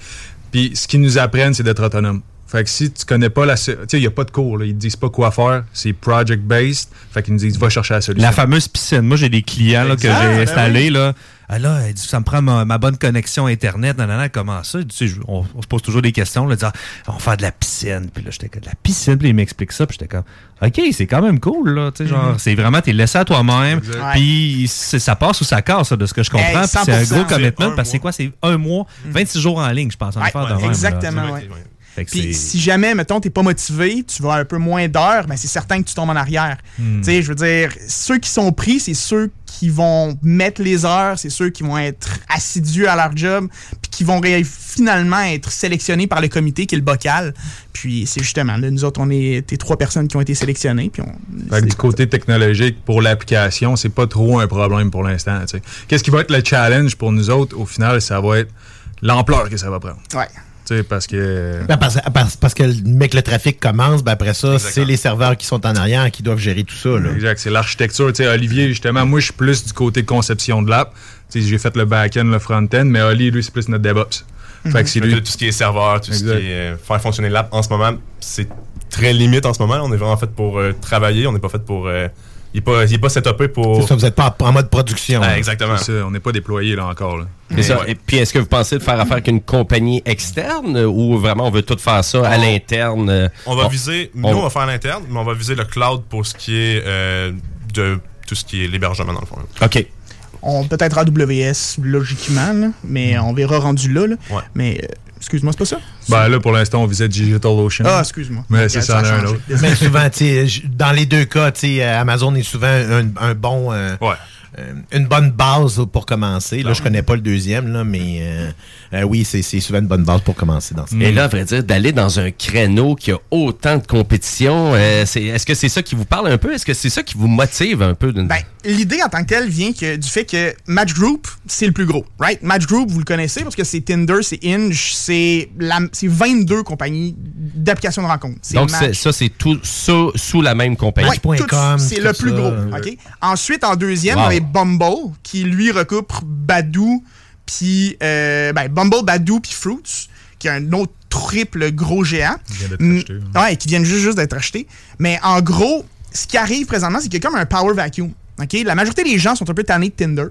Puis ce qu'ils nous apprennent, c'est d'être autonome. Fait que si tu connais pas la... Tu sais, il n'y a pas de cours. Là. Ils te disent pas quoi faire. C'est project-based. Fait qu'ils nous disent, va chercher la solution. La fameuse piscine. Moi, j'ai des clients là, que j'ai Ah, installés. Là. Ah là, elle dit, ça me prend ma, ma bonne connexion Internet. Nanana, comment ça? Tu sais, on, on se pose toujours des questions. Là, dire, Ah, on va faire de la piscine. Puis là, j'étais comme, de la piscine? Puis il m'explique ça. Puis j'étais comme, OK, c'est quand même cool. Là, tu sais, genre, Mhm. c'est vraiment, t'es laissé à toi-même. Puis c'est- ça passe ou ça casse, ça, de ce que je comprends. Hey, Puis c'est un 100%. gros commitment un parce que c'est quoi? C'est un mois, 26 jours en ligne, je pense. en Ouais, de même, Puis si jamais, mettons, t'es pas motivé, tu vas un peu moins d'heures, ben c'est certain que tu tombes en arrière. Hmm. Tu sais, je veux dire, ceux qui sont pris, c'est ceux qui vont mettre les heures, c'est ceux qui vont être assidus à leur job, puis qui vont finalement être sélectionnés par le comité qui est le bocal. Puis c'est justement, là, nous autres, on est t'es trois personnes qui ont été sélectionnées, puis on, Fait que du côté technologique, pour l'application, c'est pas trop un problème pour l'instant. tu sais. Qu'est-ce qui va être le challenge pour nous autres? Au final, ça va être l'ampleur que ça va prendre. Ouais. Parce que. Ben, parce, parce- parce que le mec, le trafic commence, ben après ça, c'est les serveurs qui sont en arrière qui doivent gérer tout ça. Là. Exact, c'est l'architecture. Tu sais, Olivier, justement, moi, je suis plus du côté conception de l'app. Tu sais, j'ai fait le back-end, le front-end, mais Oli, lui, c'est plus notre DevOps. Fait que c'est lui. que Tout ce qui est serveur, tout Exact. ce qui est euh, faire fonctionner l'app en ce moment, c'est très limite en ce moment. On est vraiment fait pour euh, travailler, on n'est pas fait pour. euh, il n'est pas, il est pas setupé pour. C'est ça, vous n'êtes pas en, en mode production. Ah, exactement. Ça, on n'est pas déployé là encore. Là. C'est ça. Et puis, est-ce que vous pensez de faire affaire avec une compagnie externe ou vraiment on veut tout faire ça à l'interne? euh, On va viser, nous, on- on va faire à l'interne, mais on va viser le cloud pour ce qui est euh, de tout ce qui est l'hébergement, dans le fond. OK. on peut-être AWS logiquement, là, mais on verra rendu là. là. Ouais. Mais euh, excuse-moi, c'est pas ça? Ben là, pour l'instant, on visait DigitalOcean. Ah, excuse-moi. Mais c'est ça, un autre. Mais souvent, dans les deux cas, euh, Amazon est souvent un, un bon, euh, euh, une bonne base pour commencer. Là, je connais pas le deuxième, là, mais euh, euh, oui, c'est souvent une bonne base pour commencer dans ce Et là, à vrai dire, d'aller dans un créneau qui a autant de compétition, euh, c'est- est-ce que c'est ça qui vous parle un peu? Est-ce que c'est ça qui vous motive un peu? d'une- Ben, L'idée en tant que telle vient que, du fait que Match Group, c'est le plus gros, right? Match Group, vous le connaissez parce que c'est Tinder, c'est Hinge, c'est la- c'est 22 compagnies d'applications de rencontres. C'est Donc, ça, c'est tout sous, sous la même compagnie. Ouais, c'est le plus gros. Ensuite, en deuxième, Wow. Bumble, qui lui recoupe Badoo, puis euh, ben, Bumble, Badoo, puis Fruits, qui est un autre triple gros géant. Qui vient d'être Mm, acheté, Ouais, qui viennent juste, juste d'être achetés. Mais en gros, ce qui arrive présentement, c'est qu'il y a comme un power vacuum. La majorité des gens sont un peu tannés de Tinder.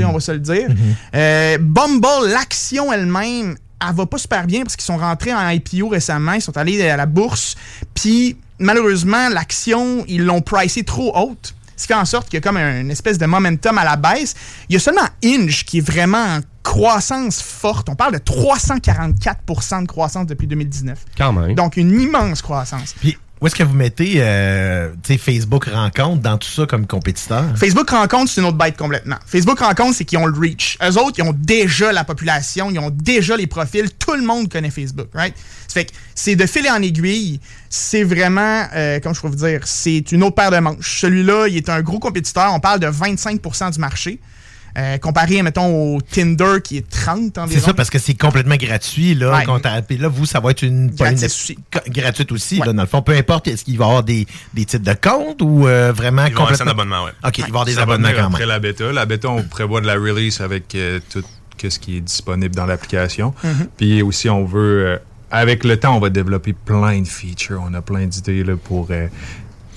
On va se le dire. Euh, Bumble, l'action elle-même, elle va pas super bien parce qu'ils sont rentrés en IPO récemment, ils sont allés à la bourse, puis malheureusement, l'action, ils l'ont pricé trop haute. Ce qui fait en sorte qu'il y a comme une espèce de momentum à la baisse. Il y a seulement Inge qui est vraiment en croissance forte. On parle de 344% de croissance depuis 2019. Quand même. Donc, une immense croissance. Puis, où est-ce que vous mettez euh, Facebook Rencontre dans tout ça comme compétiteur? Facebook Rencontre, c'est une autre bête complètement. Facebook Rencontre, c'est qu'ils ont le reach. Eux autres, ils ont déjà la population, ils ont déjà les profils. Tout le monde connaît Facebook, right? Fait que c'est de filer en aiguille. C'est vraiment, euh, comment je pourrais vous dire, c'est une autre paire de manches. Celui-là, il est un gros compétiteur. On parle de 25% du marché. Euh, comparé, mettons, au Tinder qui est 30 environ. C'est ça, parce que c'est complètement gratuit. Là, Ouais. Quand t'as- puis là, vous, ça va être une Gratis une- aussi. gratuite aussi. Là, dans le fond, peu importe, est-ce qu'il va y avoir des, des titres de compte ou euh, vraiment Il va complètement... un abonnement, ouais. OK, il va y avoir des va abonnements quand Après même. la bêta. La bêta, on prévoit de la release avec euh, tout ce qui est disponible dans l'application. Mhm. Puis aussi, on veut, euh, avec le temps, on va développer plein de features. On a plein d'idées là, pour euh,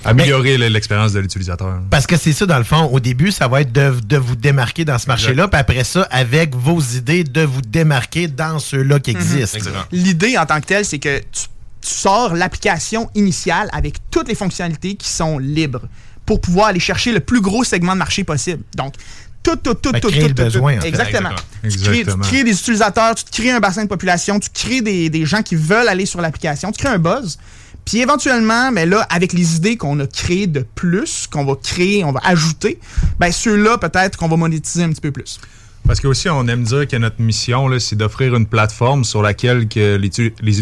améliorer l'expérience de l'utilisateur. Parce que c'est ça, dans le fond, au début, ça va être de, de vous démarquer dans ce marché-là, puis après ça, avec vos idées, de vous démarquer dans ceux-là qui existent. L'idée en tant que telle, c'est que tu, tu sors l'application initiale avec toutes les fonctionnalités qui sont libres pour pouvoir aller chercher le plus gros segment de marché possible. Donc, tout, tout, tout, Fait tout, créer tout, le tout, besoin, tout. Exactement. Exactement. Tu, crées, tu crées des utilisateurs, tu te crées un bassin de population, tu crées des, des gens qui veulent aller sur l'application, tu crées un buzz. Puis éventuellement, mais là, avec les idées qu'on a créées de plus, qu'on va créer, on va ajouter, ben ceux-là, peut-être qu'on va monétiser un petit peu plus. Parce que aussi, on aime dire que notre mission, c'est d'offrir une plateforme sur laquelle que les, les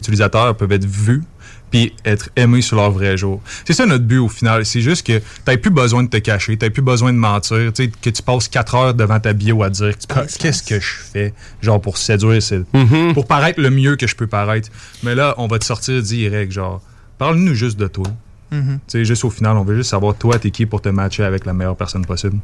Utilisateurs peuvent être vus puis être aimés sur leur vrai jour. C'est ça notre but au final. C'est juste que t'as plus besoin de te cacher, t'as plus besoin de mentir, tu sais, que tu passes 4 heures devant ta bio à dire qu'est-ce que je fais, genre pour séduire, c'est pour paraître le mieux que je peux paraître. Mais là, on va te sortir direct, genre, parle-nous juste de toi. Tu sais, juste au final, on veut juste savoir toi, t'es qui pour te matcher avec la meilleure personne possible.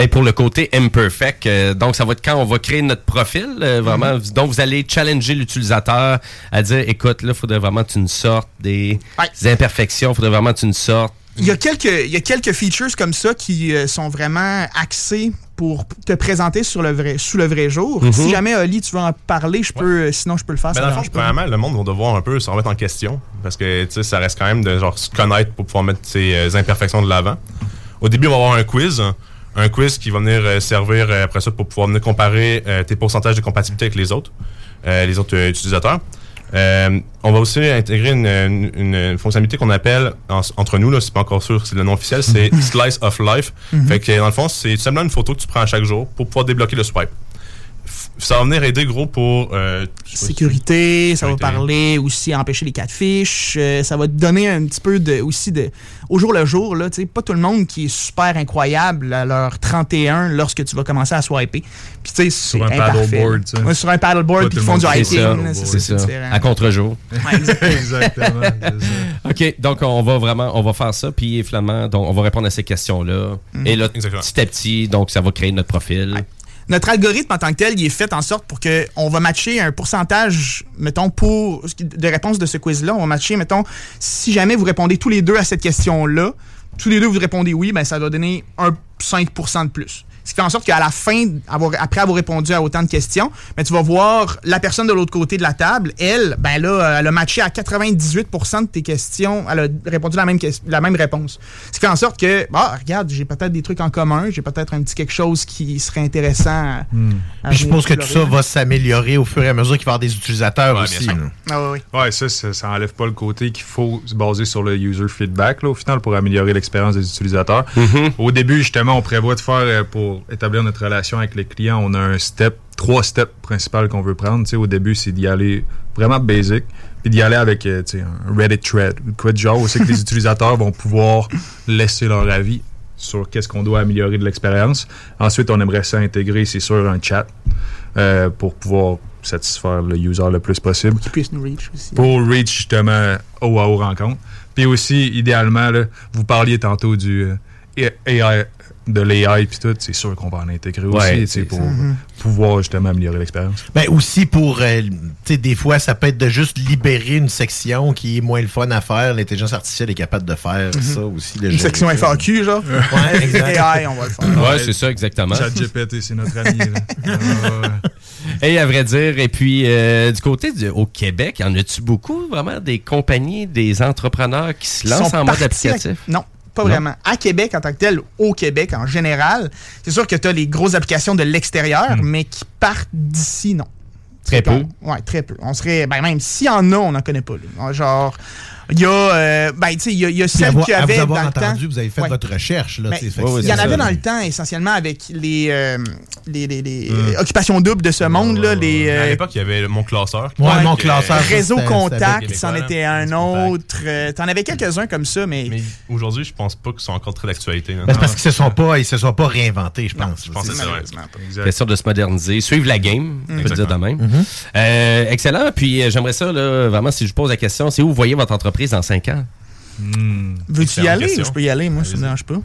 Et pour le côté imperfect, euh, donc ça va être quand on va créer notre profil, euh, vraiment. Donc vous allez challenger l'utilisateur à dire, écoute, là, il faudrait vraiment que tu nous sortes des, des imperfections, il faudrait vraiment que tu nous sortes. Il y, a quelques, il y a quelques features comme ça qui euh, sont vraiment axés pour te présenter sur le vrai, sous le vrai jour. Mhm. Si jamais, Oli, tu veux en parler, je peux, sinon je peux le faire. Ça dans le fond, premièrement, le monde va devoir un peu se remettre en question parce que tu sais, ça reste quand même de genre se connaître pour pouvoir mettre ses euh, imperfections de l'avant. Au début, on va avoir un quiz. Un quiz qui va venir euh, servir euh, après ça pour pouvoir venir comparer euh, tes pourcentages de compatibilité avec les autres, euh, les autres utilisateurs. Euh, on va aussi intégrer une, une- une fonctionnalité qu'on appelle, en- entre nous, là, c'est pas encore sûr, c'est le nom officiel, c'est Slice of Life. Mhm. Fait que dans le fond, c'est simplement une photo que tu prends à chaque jour pour pouvoir débloquer le swipe. Ça va venir aider gros pour euh, si- Sécurité, ça va parler aussi à empêcher les catfish, euh, ça va te donner un petit peu de, aussi de, au jour le jour, là, tu sais, pas tout le monde qui est super incroyable à leur 31 lorsque tu vas commencer à swiper. Puis tu sais, c'est Sur un paddleboard, là. Ouais, sur un paddleboard, puis ils font du hiking, ça. là, c'est C'est ça, ça. différent. À contre-jour. Ouais, exactement. [LAUGHS] Exactement. OK, donc on va vraiment on va faire ça puis finalement donc on va répondre à ces questions-là Mhm. et là petit à petit donc ça va créer notre profil. Notre algorithme en tant que tel, il est fait en sorte pour que on va matcher un pourcentage, mettons, pour de réponses de ce quiz-là. On va matcher, mettons, si jamais vous répondez tous les deux à cette question-là, tous les deux vous répondez oui, ben ça va donner un 5% de plus. Ce qui fait en sorte qu'à la fin, avoir- après avoir répondu à autant de questions, ben, tu vas voir la personne de l'autre côté de la table, elle, ben là, elle a matché à 98% de tes questions, elle a répondu la même, la même réponse. Ce qui fait en sorte que, bah, regarde, j'ai peut-être des trucs en commun, j'ai peut-être un petit quelque chose qui serait intéressant à, à Puis je pense que tout ça va s'améliorer au fur et à mesure qu'il va y avoir des utilisateurs aussi. Ah oui, Ouais, ça, ça, ça enlève pas le côté qu'il faut se baser sur le user feedback, là, au final, pour améliorer l'expérience des utilisateurs. Au début, justement, on prévoit de faire, euh, pour établir notre relation avec les clients, on a un step, trois steps principaux qu'on veut prendre. Tu sais, au début, c'est d'y aller vraiment basic, puis d'y aller avec euh, un Reddit thread, ou quoi de genre, où c'est que les [LAUGHS] utilisateurs vont pouvoir laisser leur avis sur qu'est-ce qu'on doit améliorer de l'expérience. Ensuite, on aimerait ça intégrer, c'est sûr, un chat euh, pour pouvoir satisfaire le user le plus possible. Qui puisse nous reach aussi. Pour reach justement au à au rencontre. Puis aussi, idéalement, là, vous parliez tantôt du euh, AI, de l'AI puis tout, c'est sûr qu'on va en intégrer Ouais, aussi pour. Mhm. pouvoir justement améliorer l'expérience. Ben aussi pour, euh, tu sais, des fois, ça peut être de juste libérer une section qui est moins le fun à faire. L'intelligence artificielle est capable de faire Mhm. ça aussi. de Une section ça. FAQ, genre? Ouais, exact. [LAUGHS] AI, on va le faire. Ouais, c'est ça exactement. ChatGPT, c'est notre ami. [LAUGHS] Ah. Et à vrai dire, et puis euh, du côté du- au Québec, y en a-tu beaucoup vraiment des compagnies, des entrepreneurs qui se lancent sont en mode à- applicatif? Non. Pas Non? vraiment. À Québec, en tant que tel, au Québec en général, c'est sûr que tu as les grosses applications de l'extérieur, mais qui partent d'ici, non. Très peu. Ouais, très peu. On serait, ben même s'il y en a, on n'en connaît pas. Genre, il y a, euh, ben tu sais, il y a, il y a celle avoir- qui à avait vous dans le entendu, temps. vous avez fait Ouais. votre recherche. Là, Ben, il y en ça. avait dans le temps essentiellement avec les, euh, les, les, les, Mm. euh, occupations doubles de ce monde, là, les, À euh, l'époque, il y avait mon classeur. Ouais, mon classeur. Réseau Contact, c'en était un autre. Euh, T'en avais quelques-uns comme ça, mais. Mais aujourd'hui, je pense pas qu'ils sont encore très d'actualité. Ben, c'est parce qu'ils se sont pas, ils se sont pas réinventés, je pense. je pense que c'est. Question de se moderniser, suivre la game, on peut le dire de même. Mhm. Euh, excellent. Puis j'aimerais ça, là, vraiment, si je vous pose la question, c'est où vous voyez votre entreprise dans 5 ans? Veux-tu y aller? question. je peux y aller? Moi, ça me dérange pas.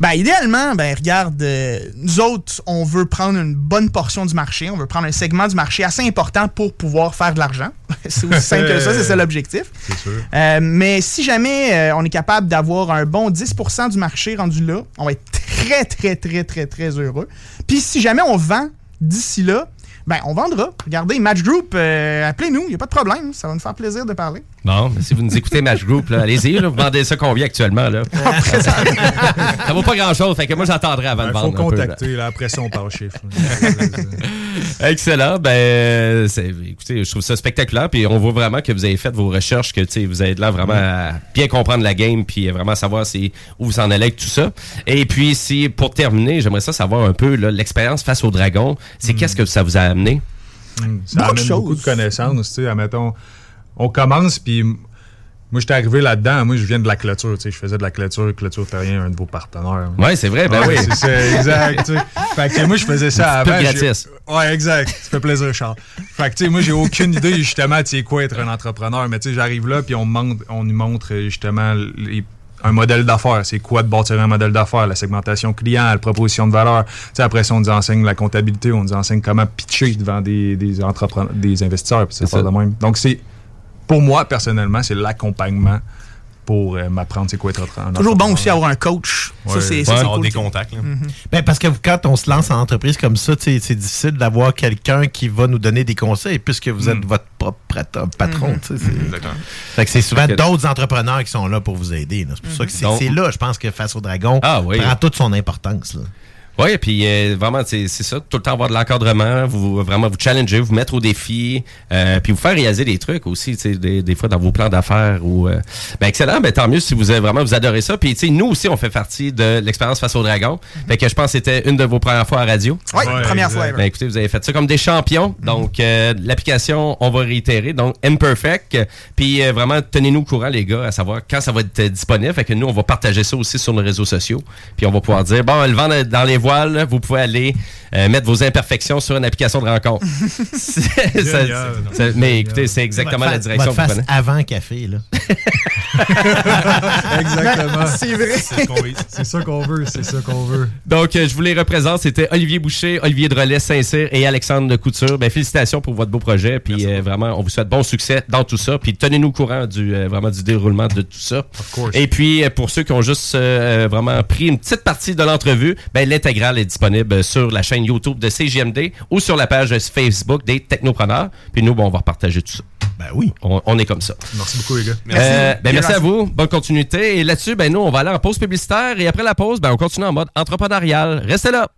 Ben, idéalement, ben, regarde, euh, nous autres, on veut prendre une bonne portion du marché. On veut prendre un segment du marché assez important pour pouvoir faire de l'argent. [LAUGHS] c'est aussi simple que ça, c'est ça [LAUGHS] l'objectif. C'est sûr. Euh, mais si jamais euh, on est capable d'avoir un bon 10% du marché rendu là, on va être très, très, très, très, très heureux. Puis si jamais on vend d'ici là, Ben, on vendra. Regardez, Match Group, euh, appelez-nous, il n'y a pas de problème. Ça va nous faire plaisir de parler. Bon, mais si vous nous écoutez Match Group, allez-y, vous vendez ça combien actuellement? Là? [LAUGHS] ça vaut pas grand-chose, fait que moi j'attendrai avant de Il faut vendre. un peu, là. contacter, là, après ça, on parle chiffre. [LAUGHS] Excellent. Ben, c'est- écoutez, je trouve ça spectaculaire. Puis on voit vraiment que vous avez fait vos recherches, que vous êtes là vraiment à bien comprendre la game, puis vraiment savoir où vous en allez avec tout ça. Et puis, si pour terminer, j'aimerais ça savoir un peu l'expérience face au dragon. C'est qu'est-ce que ça vous a amené? Ça amène beaucoup de connaissances, tu sais, admettons, on commence, puis moi, j'étais arrivé là-dedans, moi, je viens de la clôture, tu sais, je faisais de la clôture, clôture terrien, un de vos partenaires. Ouais, c'est vrai, ben Ouais, oui. C'est exact, tu sais. Fait que moi, je faisais ça Un petit peu avant. gratis. Ouais, exact. Ça fait plaisir, Charles. Fait que, tu sais, moi, j'ai aucune idée, justement, tu sais quoi être un entrepreneur, mais tu sais, j'arrive là, puis on, montre- on nous montre, justement, les- un modèle d'affaires. C'est quoi de bâtir un modèle d'affaires? La segmentation client, la proposition de valeur. Tu sais, après ça, on nous enseigne la comptabilité, on nous enseigne comment pitcher devant des, des entrepreneurs, des investisseurs, c'est ça. de même. Donc, c'est, pour moi, personnellement, c'est l'accompagnement pour euh, m'apprendre c'est quoi être un Toujours bon entrepreneur. aussi avoir un coach. Ça, Ouais. c'est Ouais, ça, c'est avoir cool. des contacts, là. Mhm. Ben, parce que quand on se lance en entreprise comme ça, c'est difficile d'avoir quelqu'un qui va nous donner des conseils puisque vous êtes votre propre pat- patron. Sais, c'est- Fait que c'est souvent d'autres entrepreneurs qui sont là pour vous aider. là. C'est pour ça que c'est Donc- c'est là, je pense, que Face au Dragon Ah oui. prend toute son importance. là. Oui, puis euh, vraiment, c'est c'est ça, tout le temps avoir de l'encadrement, vous vraiment vous challenger, vous mettre au défi, euh, puis vous faire réaliser des trucs aussi, tu sais, des, des fois dans vos plans d'affaires ou euh, ben excellent, ben tant mieux si vous avez vraiment vous adorez ça. Puis tu sais, nous aussi on fait partie de l'expérience face au dragon. Fait que je pense que c'était une de vos premières fois à radio. Ouais, première exact. fois. Ben écoutez, vous avez fait ça comme des champions. Donc euh, l'application, on va réitérer, donc Imperfect. Puis euh, vraiment tenez-nous au courant les gars, à savoir quand ça va être disponible. Fait que nous on va partager ça aussi sur nos réseaux sociaux. Puis on va pouvoir dire bon, le vent dans les vous pouvez aller euh, mettre vos imperfections sur une application de rencontre. [LAUGHS] C'est- ça- Génial. ça- mais écoutez, c'est exactement Votre la direction votre que vous face prenez. avant café, là. [LAUGHS] Exactement. C'est vrai. C'est ce qu'on veut, c'est ça qu'on veut, c'est ça qu'on veut. Donc, euh, je vous les représente. C'était Olivier Boucher, Olivier Drolet, Saint-Cyr et Alexandre de Couture. Ben, félicitations pour votre beau projet. Puis euh, vraiment, on vous souhaite bon succès dans tout ça. Puis tenez-nous au courant du, euh, vraiment du déroulement de tout ça. course. Et puis, pour ceux qui ont juste euh, vraiment pris une petite partie de l'entrevue, ben, l'intégrale est disponible sur la chaîne YouTube de CGMD ou sur la page Facebook des Technopreneurs. Puis nous, bon, on va repartager tout ça. Ben oui. On, on est comme ça. Merci beaucoup, les gars. Euh, ben, merci à vous. Bonne continuité. Et là-dessus, ben, nous, on va aller en pause publicitaire. Et après la pause, ben, on continue en mode entrepreneurial. Restez là.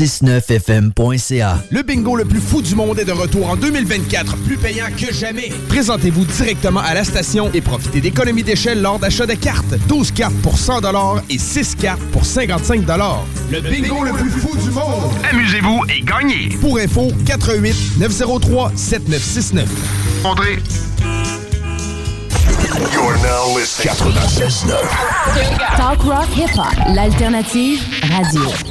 969fm.ca. Le bingo le plus fou du monde est de retour en 2024, plus payant que jamais. Présentez-vous directement à la station et profitez d'économies d'échelle lors d'achat de cartes. 12 cartes pour 100 et 6 cartes pour 55 Le bingo le plus fou du monde. Amusez-vous et gagnez. Pour info, 88 903 7969. André. You're now listening. 96.9. Talk Rock Hip Hop, l'alternative radio.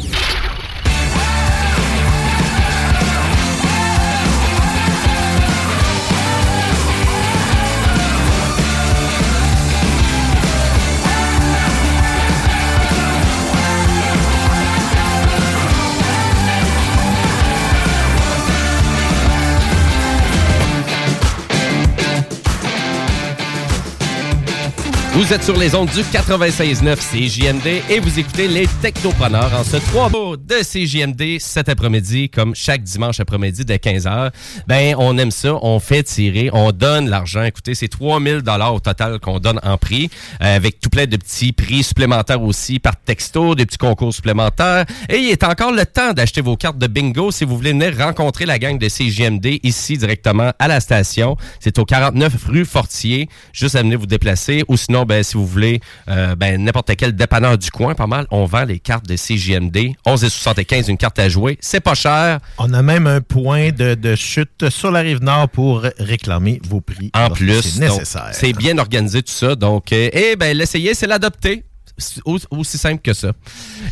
Vous êtes sur les ondes du 96.9 CJMD et vous écoutez les Technopreneurs en ce 3 mots de CJMD cet après-midi, comme chaque dimanche après-midi de 15h. Ben, on aime ça, on fait tirer, on donne l'argent. Écoutez, c'est 3000 dollars au total qu'on donne en prix, euh, avec tout plein de petits prix supplémentaires aussi par texto, des petits concours supplémentaires. Et il est encore le temps d'acheter vos cartes de bingo si vous voulez venir rencontrer la gang de CJMD ici directement à la station. C'est au 49 rue Fortier. Juste à venir vous déplacer ou sinon, ben, si vous voulez, euh, ben, n'importe quel dépanneur du coin, pas mal, on vend les cartes de CJMD. 11,75 une carte à jouer. C'est pas cher. On a même un point de, de chute sur la rive nord pour réclamer vos prix. En plus, C'est nécessaire. c'est bien organisé tout ça. Donc, euh, eh ben, l'essayer, c'est l'adopter. Aussi simple que ça.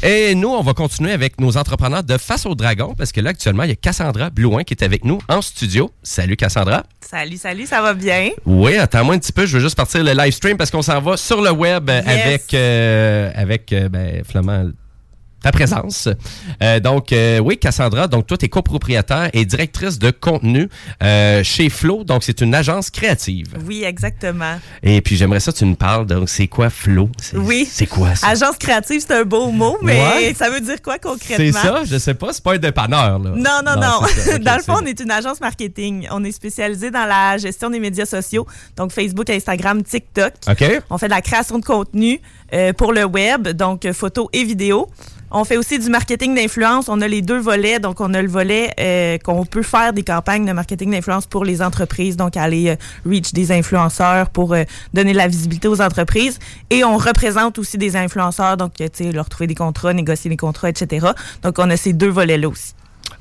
Et nous, on va continuer avec nos entrepreneurs de Face au Dragon, parce que là, actuellement, il y a Cassandra Blouin qui est avec nous en studio. Salut, Cassandra. Salut, salut, ça va bien? Oui, attends-moi un petit peu, je veux juste partir le live stream parce qu'on s'en va sur le web Yes. avec, euh, avec euh, ben, Flamand, ta présence. Euh, donc, euh, oui, Cassandra, donc toi, tu es copropriétaire et directrice de contenu euh, chez Flow. Donc, c'est une agence créative. Oui, exactement. Et puis, j'aimerais ça que tu nous parles. Donc, c'est quoi Flow? Oui. C'est quoi ça? Agence créative, c'est un beau mot, mais Ouais. ça veut dire quoi concrètement? C'est ça? Je sais pas. C'est pas un dépanneur, là. Non, non, non. [LAUGHS] dans le fond, on est une agence marketing. On est spécialisé dans la gestion des médias sociaux, donc Facebook, Instagram, TikTok. OK. On fait de la création de contenu pour le web, donc photos et vidéos. On fait aussi du marketing d'influence. On a les deux volets. Donc, on a le volet euh, qu'on peut faire des campagnes de marketing d'influence pour les entreprises, donc aller euh, reach des influenceurs pour euh, donner de la visibilité aux entreprises. Et on représente aussi des influenceurs, donc, tu sais, leur trouver des contrats, négocier les contrats, etc. Donc, on a ces deux volets-là aussi.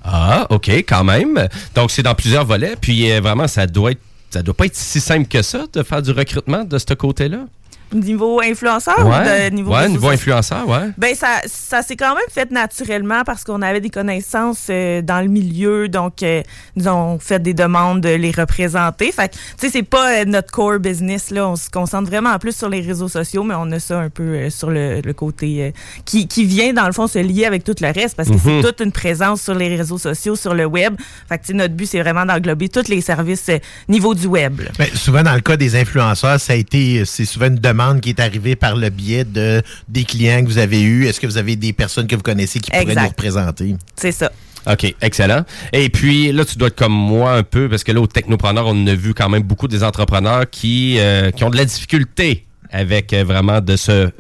Ah, OK, quand même. Donc, c'est dans plusieurs volets. Puis, vraiment, ça doit être. Ça doit pas être si simple que ça de faire du recrutement de ce côté-là? Niveau influenceur ou ouais, de niveau ouais niveau influenceur, ouais. Ben ça, ça s'est quand même fait naturellement parce qu'on avait des connaissances euh, dans le milieu, donc euh, nous avons fait des demandes de les représenter. Fait que, tu sais, c'est pas euh, notre core business là. On se concentre vraiment plus sur les réseaux sociaux, mais on a ça un peu euh, sur le, le côté euh, qui, qui vient dans le fond se lier avec tout le reste parce que Mhm. c'est toute une présence sur les réseaux sociaux, sur le web. Fait que, tu sais, notre but c'est vraiment d'englober tous les services euh, niveau du web. là. Mais souvent, dans le cas des influenceurs, ça a été, c'est souvent une demande qui est arrivée par le biais de des clients que vous avez eus. Est-ce que vous avez des personnes que vous connaissez qui pourraient Exact. nous représenter? C'est ça. OK, excellent. Et puis là, tu dois être comme moi un peu, parce que là, au Technopreneur, on a vu quand même beaucoup des entrepreneurs qui, euh, qui ont de la difficulté avec euh, vraiment de se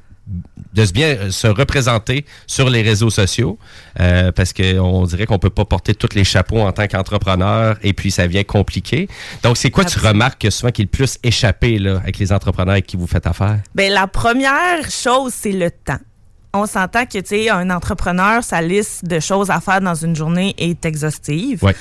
de se bien euh, se représenter sur les réseaux sociaux euh, parce qu'on dirait qu'on peut pas porter tous les chapeaux en tant qu'entrepreneur et puis ça vient compliqué. Donc c'est quoi tu remarques souvent qui est le plus échappé là, avec les entrepreneurs avec qui vous faites affaire? Ben, la première chose, c'est le temps. On s'entend que, tu sais, un entrepreneur, sa liste de choses à faire dans une journée est exhaustive. Ouais.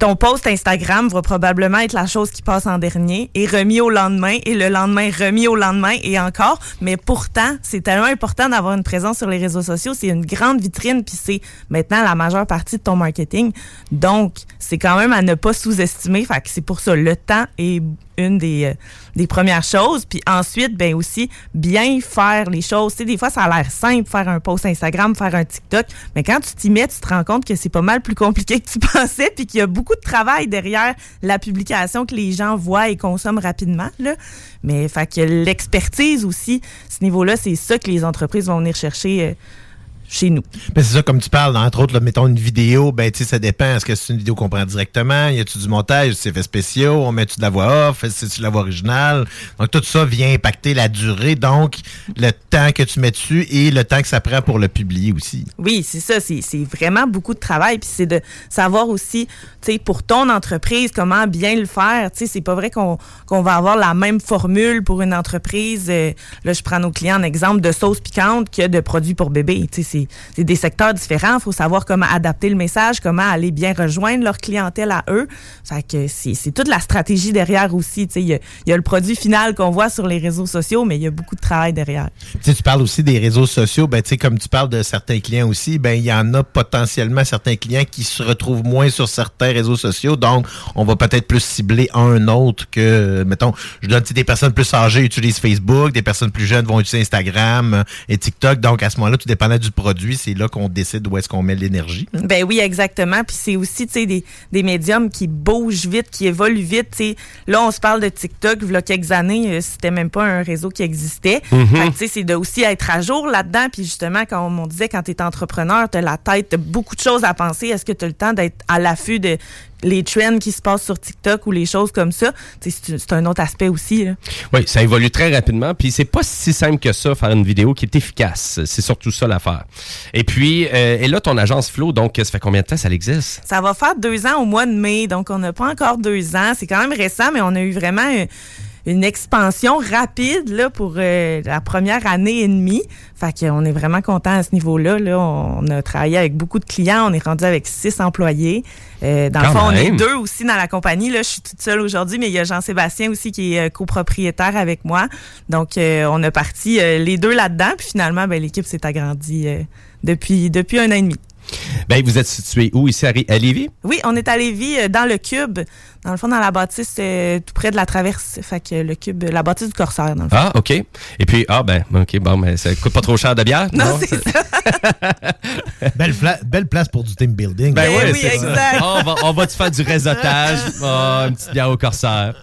Ton post Instagram va probablement être la chose qui passe en dernier et remis au lendemain et le lendemain remis au lendemain et encore. Mais pourtant, c'est tellement important d'avoir une présence sur les réseaux sociaux. C'est une grande vitrine puis c'est maintenant la majeure partie de ton marketing. Donc, c'est quand même à ne pas sous-estimer. Fait c'est pour ça, le temps est une des, euh, des premières choses. Puis ensuite, ben aussi, bien faire les choses. Tu sais, des fois, ça a l'air simple, faire un post Instagram, faire un TikTok. Mais quand tu t'y mets, tu te rends compte que c'est pas mal plus compliqué que tu [LAUGHS] pensais, puis qu'il y a beaucoup de travail derrière la publication que les gens voient et consomment rapidement. Là. Mais fait que l'expertise aussi, ce niveau-là, c'est ça que les entreprises vont venir chercher. euh, chez nous. Ben, c'est ça, comme tu parles, entre autres, là, mettons une vidéo, ben, tu sais, ça dépend. Est-ce que c'est une vidéo qu'on prend directement? Y a-tu du montage? C'est effets spéciaux? On met-tu de la voix off? C'est-tu de la voix originale? Donc, tout ça vient impacter la durée, donc, le temps que tu mets dessus et le temps que ça prend pour le publier aussi. Oui, c'est ça. C'est c'est vraiment beaucoup de travail. Puis c'est de savoir aussi, tu sais, pour ton entreprise, comment bien le faire. Tu sais, c'est pas vrai qu'on qu'on va avoir la même formule pour une entreprise. euh, là, je prends nos clients en exemple de sauce piquante que de produits pour bébé. Tu sais, c'est- des secteurs différents. Il faut savoir comment adapter le message, comment aller bien rejoindre leur clientèle à eux. Fait c'est toute la stratégie derrière aussi. Il y, a- le produit final qu'on voit sur les réseaux sociaux, mais il y a beaucoup de travail derrière. Tu parles aussi des réseaux sociaux. Ben, comme tu parles de certains clients aussi, ben, il y en a potentiellement certains clients qui se retrouvent moins sur certains réseaux sociaux. Donc, on va peut-être plus cibler un autre que, mettons, je donne, des personnes plus âgées utilisent Facebook, des personnes plus jeunes vont utiliser Instagram et TikTok. Donc, à ce moment-là, tout dépendant du produit, c'est là qu'on décide où est-ce qu'on met l'énergie. Ben oui, exactement. Puis c'est aussi, tu sais, des, des médiums qui bougent vite, qui évoluent vite. Là, on se parle de TikTok, il y a quelques années, euh, c'était même pas un réseau qui existait. Mhm. Tu sais, c'est de aussi être à jour là-dedans. Puis justement, comme on disait, quand tu es entrepreneur, tu as la tête, tu beaucoup de choses à penser. Est-ce que tu as le temps d'être à l'affût de les trends qui se passent sur TikTok ou les choses comme ça? C'est c'est un autre aspect aussi. là. Oui, ça évolue très rapidement, puis c'est pas si simple que ça, faire une vidéo qui est efficace. C'est surtout ça l'affaire. Et puis, euh, et là, ton agence Flow, donc, ça fait combien de temps ça existe? Ça va faire deux ans au mois de mai, donc on n'a pas encore deux ans. C'est quand même récent, mais on a eu vraiment une, une expansion rapide là, pour euh, la première année et demie. Fait qu'on est vraiment content à ce niveau-là. Là. On a travaillé avec beaucoup de clients. On est rendu avec six employés. Euh, dans le fond, on est deux aussi dans la compagnie. Là, je suis toute seule aujourd'hui, mais il y a Jean-Sébastien aussi qui est euh, copropriétaire avec moi. Donc, on a parti les deux là-dedans. Puis finalement, ben, l'équipe s'est agrandie depuis, depuis un an et demi. Ben, vous êtes situé où? Ici à, Lévis? Oui, on est à Lévis, euh, dans le cube. Dans le fond, dans la bâtisse, euh, tout près de la traverse. Fait que le cube, la bâtisse du Corsaire, dans le fond. Ah, OK. Et puis, ah, ben, OK, bon, mais ça coûte pas trop cher de bière? Non, c'est ça. [LAUGHS] belle, place pour du team building. Ben Eh oui, c'est ça. Ah, on va, on va te faire du réseautage. [LAUGHS] Ah, une petite bière au corsaire.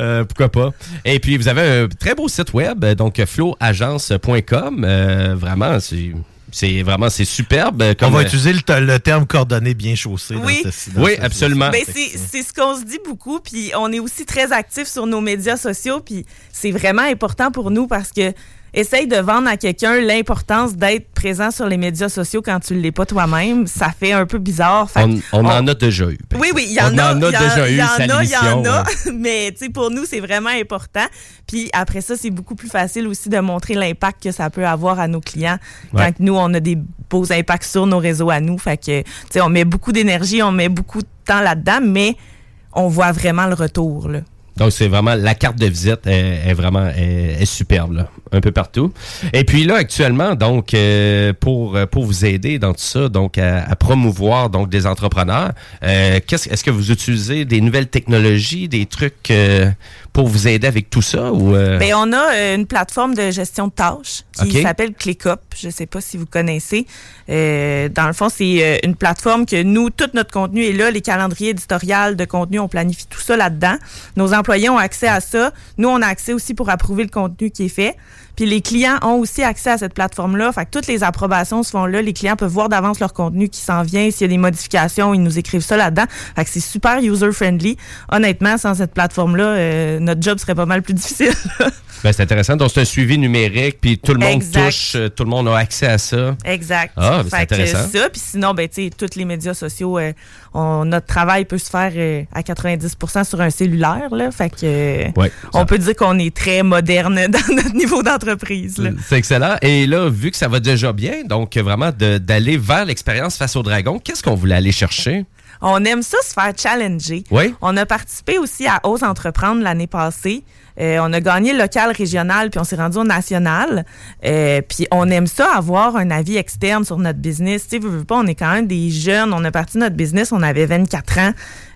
Euh, pourquoi pas? Et puis, vous avez un très beau site web, donc flowagence.com. Euh, vraiment, c'est... C'est vraiment, c'est superbe. On Comme, va euh, utiliser le, le terme coordonnées bien chaussé. Oui. Dans ce- dans Oui, ce- absolument. Ben, c'est c'est ce qu'on se dit beaucoup, puis on est aussi très actifs sur nos médias sociaux, puis c'est vraiment important pour nous parce que essaye de vendre à quelqu'un l'importance d'être présent sur les médias sociaux quand tu ne l'es pas toi-même. Ça fait un peu bizarre. Fait on, on en a déjà eu. Oui, oui, il y en On a. en a il y en- déjà il eu, y en a, il y en a. [LAUGHS] Mais pour nous, c'est vraiment important. Puis après ça, c'est beaucoup plus facile aussi de montrer l'impact que ça peut avoir à nos clients Ouais. quand nous, on a des beaux impacts sur nos réseaux à nous. Fait que, tu sais, on met beaucoup d'énergie, on met beaucoup de temps là-dedans, mais on voit vraiment le retour, là. Donc, c'est vraiment la carte de visite est, est vraiment est, est superbe, là, un peu partout. Et puis là, actuellement, donc, euh, pour, pour vous aider dans tout ça, donc, à, à promouvoir donc des entrepreneurs, euh, qu'est-ce, est-ce que vous utilisez des nouvelles technologies, des trucs euh, pour vous aider avec tout ça? Ou, euh, Ben, on a une plateforme de gestion de tâches qui s'appelle ClickUp. Je ne sais pas si vous connaissez. Dans le fond, c'est une plateforme que nous, tout notre contenu est là. Les calendriers éditoriaux de contenu, on planifie tout ça là-dedans. Nos employés ont accès à ça. Nous, on a accès aussi pour approuver le contenu qui est fait. Puis les clients ont aussi accès à cette plateforme-là. Fait que toutes les approbations se font là. Les clients peuvent voir d'avance leur contenu qui s'en vient. S'il y a des modifications, ils nous écrivent ça là-dedans. Fait que c'est super user-friendly. Honnêtement, sans cette plateforme-là, euh, notre job serait pas mal plus [LAUGHS] difficile. ben, c'est intéressant. Donc, c'est un suivi numérique, puis tout le monde Exact. touche, euh, tout le monde a accès à ça. Exact. Ah, ben, c'est que intéressant. ça, puis sinon, ben, tu sais, tous les médias sociaux, euh, on- notre travail peut se faire euh, à 90% sur un cellulaire, là. Fait que, euh, Ouais, on peut dire qu'on est très moderne [LAUGHS] dans notre niveau d'entreprise. C'est excellent. Et là, vu que ça va déjà bien, donc vraiment d'aller vers l'expérience face au dragon, qu'est-ce qu'on voulait aller chercher? On aime ça se faire challenger. Oui. On a participé aussi à Ose Entreprendre l'année passée. Euh, on a gagné local, régional, puis on s'est rendu au national. Euh, puis on aime ça, avoir un avis externe sur notre business. Tu sais, veux, veux pas, on est quand même des jeunes. On a parti notre business, on avait 24 ans.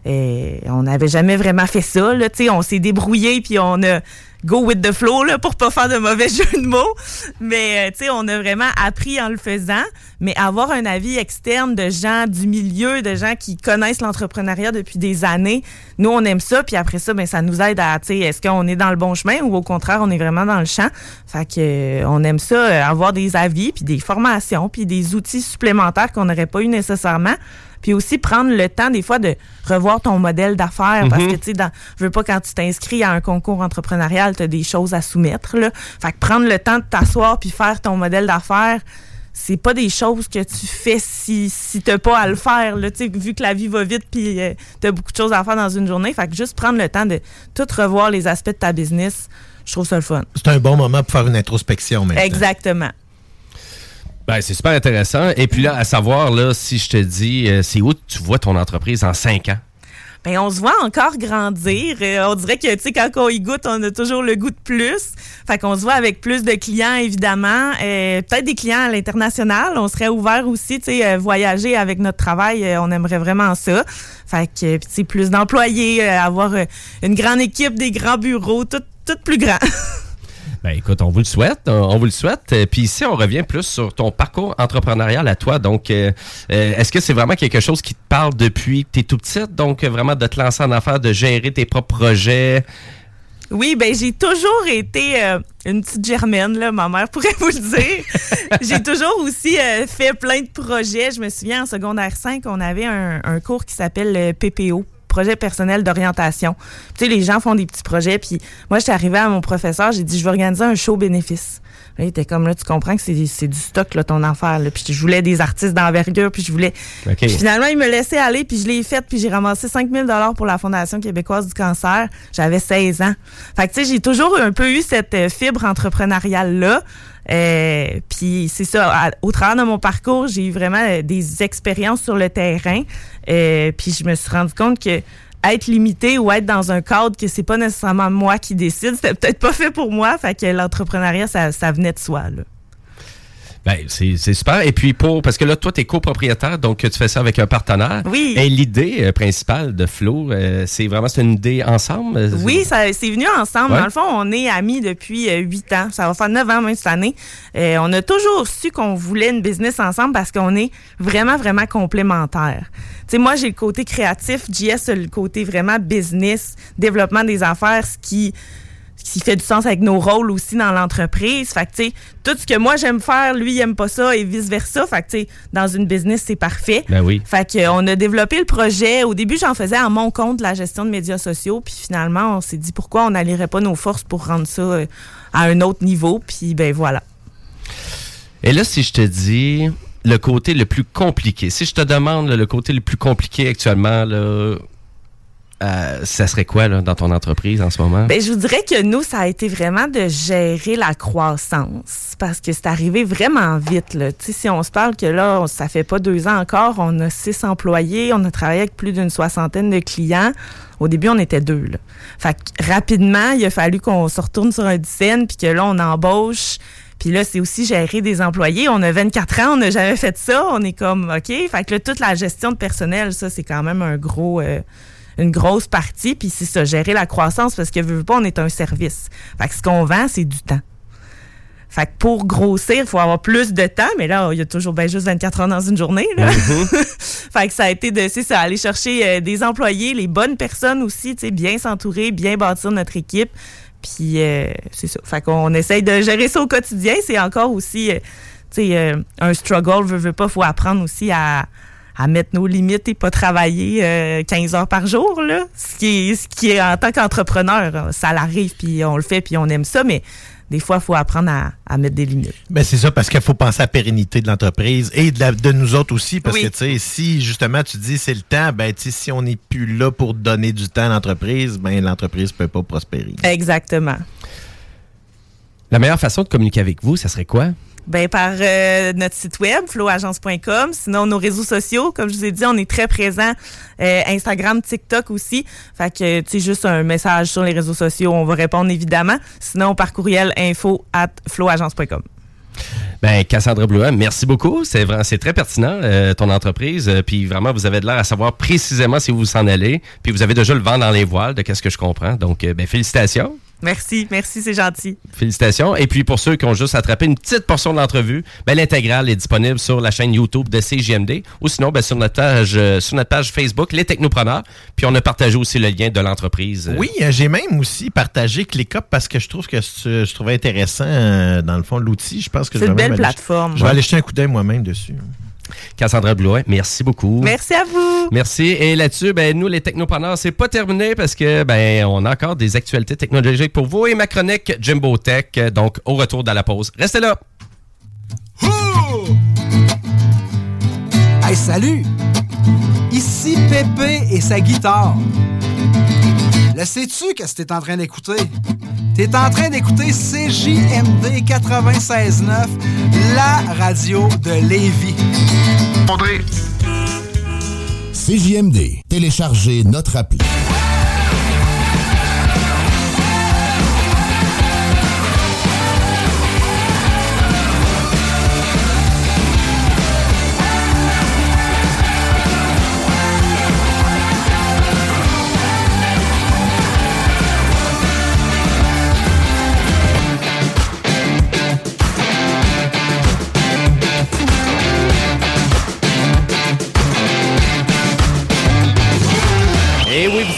Euh, on n'avait jamais vraiment fait ça. Là, on s'est débrouillé puis on a go with the flow là, pour pas faire de mauvais [LAUGHS] jeu de mots. Mais euh, on a vraiment appris en le faisant. Mais avoir un avis externe de gens du milieu, de gens qui connaissent l'entrepreneuriat depuis des années, nous on aime ça. Puis après ça, ben ça nous aide à, est-ce qu'on est dans le bon chemin ou au contraire on est vraiment dans le champ? Fait que euh, on aime ça, euh, avoir des avis, puis des formations, puis des outils supplémentaires qu'on n'aurait pas eu nécessairement. Puis aussi prendre le temps, des fois, de revoir ton modèle d'affaires. Parce Mhm. que, tu sais, je veux pas quand tu t'inscris à un concours entrepreneurial, tu as des choses à soumettre. Là. Fait que prendre le temps de t'asseoir puis faire ton modèle d'affaires, c'est pas des choses que tu fais si, si t'as pas à le faire. Là, Tu sais, vu que la vie va vite puis euh, t'as beaucoup de choses à faire dans une journée. Fait que juste prendre le temps de tout revoir les aspects de ta business, je trouve ça le fun. C'est un bon moment pour faire une introspection maintenant. Exactement. Ben, c'est super intéressant. Et puis là, à savoir, là, si je te dis, euh, c'est où tu vois ton entreprise en cinq ans? Ben, on se voit encore grandir. Euh, on dirait que, tu sais, quand on y goûte, on a toujours le goût de plus. Fait qu'on se voit avec plus de clients, évidemment. Euh, Peut-être des clients à l'international. On serait ouvert aussi, tu sais, voyager avec notre travail. on aimerait vraiment ça. Fait que, tu sais, plus d'employés, avoir une grande équipe, des grands bureaux, tout, tout plus grand. [LAUGHS] Ben écoute, on vous le souhaite, on, on vous le souhaite. Euh, Puis ici, on revient plus sur ton parcours entrepreneurial à toi. Donc, euh, euh, est-ce que c'est vraiment quelque chose qui te parle depuis que tu es tout petite? Donc, vraiment de te lancer en affaires, de gérer tes propres projets? Oui, ben j'ai toujours été euh, une petite germaine, là, ma mère pourrait vous le dire. [LAUGHS] j'ai toujours aussi euh, fait plein de projets. Je me souviens, en secondaire 5, on avait un, un cours qui s'appelle le PPO, projet personnel d'orientation. Tu sais, les gens font des petits projets, puis moi, j'étais arrivée à mon professeur, j'ai dit, je vais organiser un show bénéfice. Là, il était comme, là, tu comprends que c'est du stock, là, ton affaire. Là. Puis je voulais des artistes d'envergure, puis je voulais... Puis finalement, il me laissait aller, puis je l'ai fait, puis j'ai ramassé 5000 dollars pour la Fondation québécoise du cancer. J'avais 16 ans. Fait que, tu sais, j'ai toujours un peu eu cette euh, fibre entrepreneuriale-là. Euh, puis c'est ça, au travers de mon parcours, j'ai eu vraiment euh, des expériences sur le terrain. Euh, puis je me suis rendu compte que être limité ou être dans un cadre que c'est pas nécessairement moi qui décide, c'était peut-être pas fait pour moi. Fait que l'entrepreneuriat, ça, ça venait de soi. Ben, c'est super. Et puis, pour parce que là, toi, tu es copropriétaire, donc tu fais ça avec un partenaire. Oui. Et l'idée euh, principale de Flo, euh, c'est vraiment c'est une idée ensemble? euh, Oui, ça, c'est venu ensemble. Ouais. Dans le fond, on est amis depuis euh, huit ans. Ça va faire neuf ans même cette année. On a toujours su qu'on voulait une business ensemble parce qu'on est vraiment, vraiment complémentaires. Tu sais, moi, j'ai le côté créatif. JS a le côté vraiment business, développement des affaires, ce qui ce qui fait du sens avec nos rôles aussi dans l'entreprise. Fait que, tu sais, tout ce que moi j'aime faire, lui, il aime pas ça et vice-versa. Fait que, tu sais, dans une business, c'est parfait. Ben oui. Fait que, euh, on a développé le projet. Au début, j'en faisais à mon compte la gestion de médias sociaux. Puis finalement, on s'est dit pourquoi on n'allierait pas nos forces pour rendre ça euh, à un autre niveau. Puis ben voilà. Et là, si je te dis le côté le plus compliqué, si je te demande là, le côté le plus compliqué actuellement, là, euh, ça serait quoi dans ton entreprise en ce moment? Ben, je vous dirais que nous, ça a été vraiment de gérer la croissance parce que c'est arrivé vraiment vite. Là. Si on se parle que là, ça fait pas deux ans encore, on a six employés, on a travaillé avec plus d'une soixantaine de clients. Au début, on était deux. Là. Fait que rapidement, il a fallu qu'on se retourne sur un dizaine, puis que là, on embauche. Puis là, c'est aussi gérer des employés. On a 24 ans, on n'a jamais fait ça. On est comme, OK. Fait que là, toute la gestion de personnel, ça, c'est quand même un gros... euh, une grosse partie, puis c'est ça, gérer la croissance, parce que, veux pas, on est un service. Fait que ce qu'on vend, c'est du temps. Fait que pour grossir, il faut avoir plus de temps, mais là, il y a toujours ben, juste 24 heures dans une journée. Là. [LAUGHS] fait que ça a été de, c'est ça, aller chercher euh, des employés, les bonnes personnes aussi, tu sais, bien s'entourer, bien bâtir notre équipe. Puis euh, c'est ça. Fait qu'on essaye de gérer ça au quotidien. C'est encore aussi, euh, tu sais, un struggle, veut, veut pas, faut apprendre aussi à, à mettre nos limites et pas travailler euh, 15 heures par jour, là. Ce qui est, ce qui est en tant qu'entrepreneur, euh, ça l'arrive, puis on le fait, puis on aime ça, mais des fois, il faut apprendre à, à mettre des limites. Ben c'est ça, parce qu'il faut penser à la pérennité de l'entreprise et de, la- de nous autres aussi. Parce Oui. que, tu sais, si justement tu dis c'est le temps, ben, tu sais, si on n'est plus là pour donner du temps à l'entreprise, ben, l'entreprise ne peut pas prospérer. Exactement. La meilleure façon de communiquer avec vous, ça serait quoi? Ben, par euh, notre site web, flowagence.com. Sinon, nos réseaux sociaux, comme je vous ai dit, on est très présents. Euh, Instagram, TikTok aussi. Fait que, tu sais, juste un message sur les réseaux sociaux, on va répondre évidemment. Sinon, par courriel, info at flowagence.com. Ben, Cassandra Blouin, merci beaucoup. C'est vraiment, c'est très pertinent, euh, ton entreprise. Puis vraiment, vous avez de l'air à savoir précisément si vous vous en allez. Puis vous avez déjà le vent dans les voiles, de qu'est-ce que je comprends. Donc, euh, ben, félicitations. Merci, merci, c'est gentil. Félicitations. Et puis pour ceux qui ont juste attrapé une petite portion de l'entrevue, ben, l'intégrale est disponible sur la chaîne YouTube de CGMD ou sinon ben, sur, notre page, euh, sur notre page Facebook, Les Technopreneurs. Puis on a partagé aussi le lien de l'entreprise. euh, Oui, euh, j'ai même aussi partagé ClickUp parce que je trouve que ce- je trouvais intéressant, euh, dans le fond, l'outil. Je pense que C'est je vais une belle plateforme. Je vais aller jeter un coup d'œil moi-même dessus. Cassandra Blouin, merci beaucoup. Merci à vous. Merci. Et là-dessus, ben, nous, les technopreneurs, c'est pas terminé parce que ben, on a encore des actualités technologiques pour vous et ma chronique Jimbo Tech. Donc, au retour de la pause. Restez là. Hey, salut! Ici Pépé et sa guitare. Le sais-tu qu'est-ce que t'es en train d'écouter? T'es en train d'écouter CJMD 96.9, la radio de Lévis. André. CJMD, téléchargez notre appli.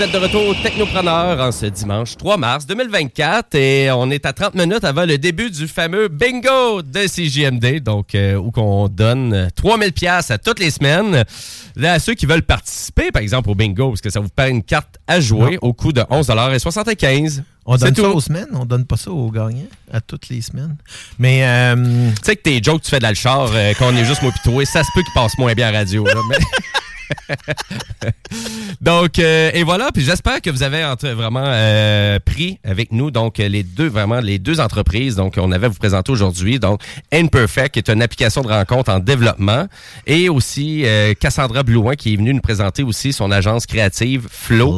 Êtes de retour au Technopreneur en ce dimanche 3 mars 2024 et on est à 30 minutes avant le début du fameux bingo de CJMD, donc euh, où qu'on donne euh, 3000 pièces à toutes les semaines. Là, à ceux qui veulent participer, par exemple, au bingo, parce que ça vous paie une carte à jouer au coût de 11,75 On donne ça aux semaines? On donne pas ça aux gagnants à toutes les semaines? Mais... euh, Tu sais que tes jokes tu fais dans le char, euh, quand on est juste moi pis toi, ça se peut qu'ils passent moins bien à radio. là, mais- [LAUGHS] [LAUGHS] donc, euh, et voilà. Puis j'espère que vous avez vraiment euh, pris avec nous donc les deux vraiment les deux entreprises. Donc, on avait à vous présenter aujourd'hui. Donc, Imperfect qui est une application de rencontre en développement et aussi euh, Cassandra Blouin qui est venue nous présenter aussi son agence créative Flow.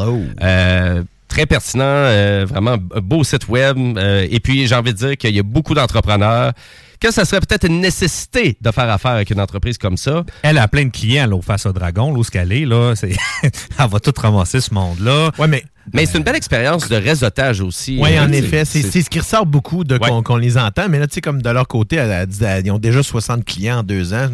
Très pertinent, euh, vraiment beau site web. euh, et puis, j'ai envie de dire qu'il y a beaucoup d'entrepreneurs que ça serait peut-être une nécessité de faire affaire avec une entreprise comme ça. Elle a plein de clients là, au Face au Dragon, là, où ce qu'elle est. Là, c'est- [LAUGHS] elle va tout ramasser ce monde-là. Ouais, mais Mais c'est une belle expérience de réseautage aussi. Oui, Euh, en effet. C'est c'est ce qui ressort beaucoup de qu'on qu'on les entend. Mais là, tu sais, comme de leur côté, elle elle- ils ont déjà 60 clients en deux ans.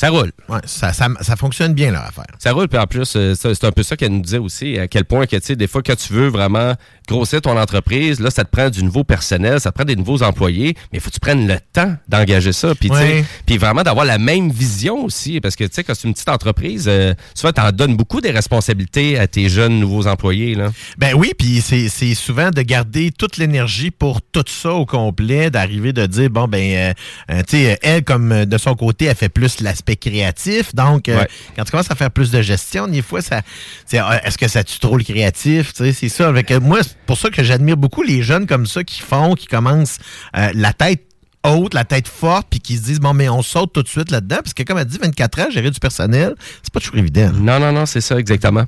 Ça roule. Ouais, ça, ça, ça fonctionne bien, leur affaire. Ça roule, puis en plus, euh, c'est un peu ça qu'elle nous disait aussi, à quel point que, tu sais, des fois, quand tu veux vraiment grossir ton entreprise, là, ça te prend du nouveau personnel, ça te prend des nouveaux employés, mais il faut que tu prennes le temps d'engager ça, puis tu sais, Ouais. puis vraiment d'avoir la même vision aussi, parce que, tu sais, quand c'est une petite entreprise, euh, souvent, t'en donnes beaucoup des responsabilités à tes jeunes nouveaux employés, là. Ben oui, puis c'est souvent de garder toute l'énergie pour tout ça au complet, d'arriver de dire, bon, ben, euh, euh, tu sais, elle, comme de son côté, elle fait plus l'aspect créatif. Donc, euh, quand tu commences à faire plus de gestion, des fois, ça, c'est, euh, est-ce que ça tue trop le créatif? Tu sais, c'est ça. Avec, euh, moi, c'est pour ça que j'admire beaucoup les jeunes comme ça qui font, qui commencent euh, la tête la tête forte, puis qui se disent, bon, mais on saute tout de suite là-dedans, parce que comme elle dit, 24 ans, gérer du personnel, c'est pas toujours évident. Non, non, non, c'est ça, exactement.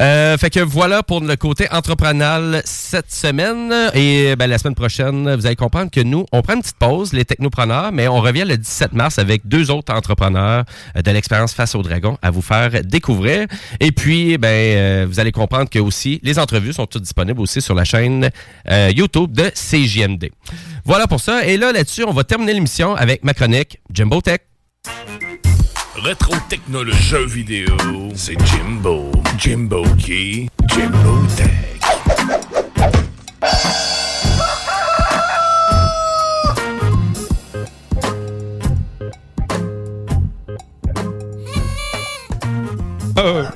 Euh, fait que voilà pour le côté entrepreneurial cette semaine. Et ben, la semaine prochaine, vous allez comprendre que nous, on prend une petite pause, les technopreneurs, mais on revient le 17 mars avec deux autres entrepreneurs euh, de l'expérience face au dragon à vous faire découvrir. Et puis, ben, euh, vous allez comprendre que aussi, les entrevues sont toutes disponibles aussi sur la chaîne YouTube de CJMD. Voilà pour ça. Et là, là-dessus, on va terminer l'émission avec ma chronique Jimbo Tech. Rétro technologie jeux vidéo, c'est Jimbo. Jimbo qui? Jimbo Tech.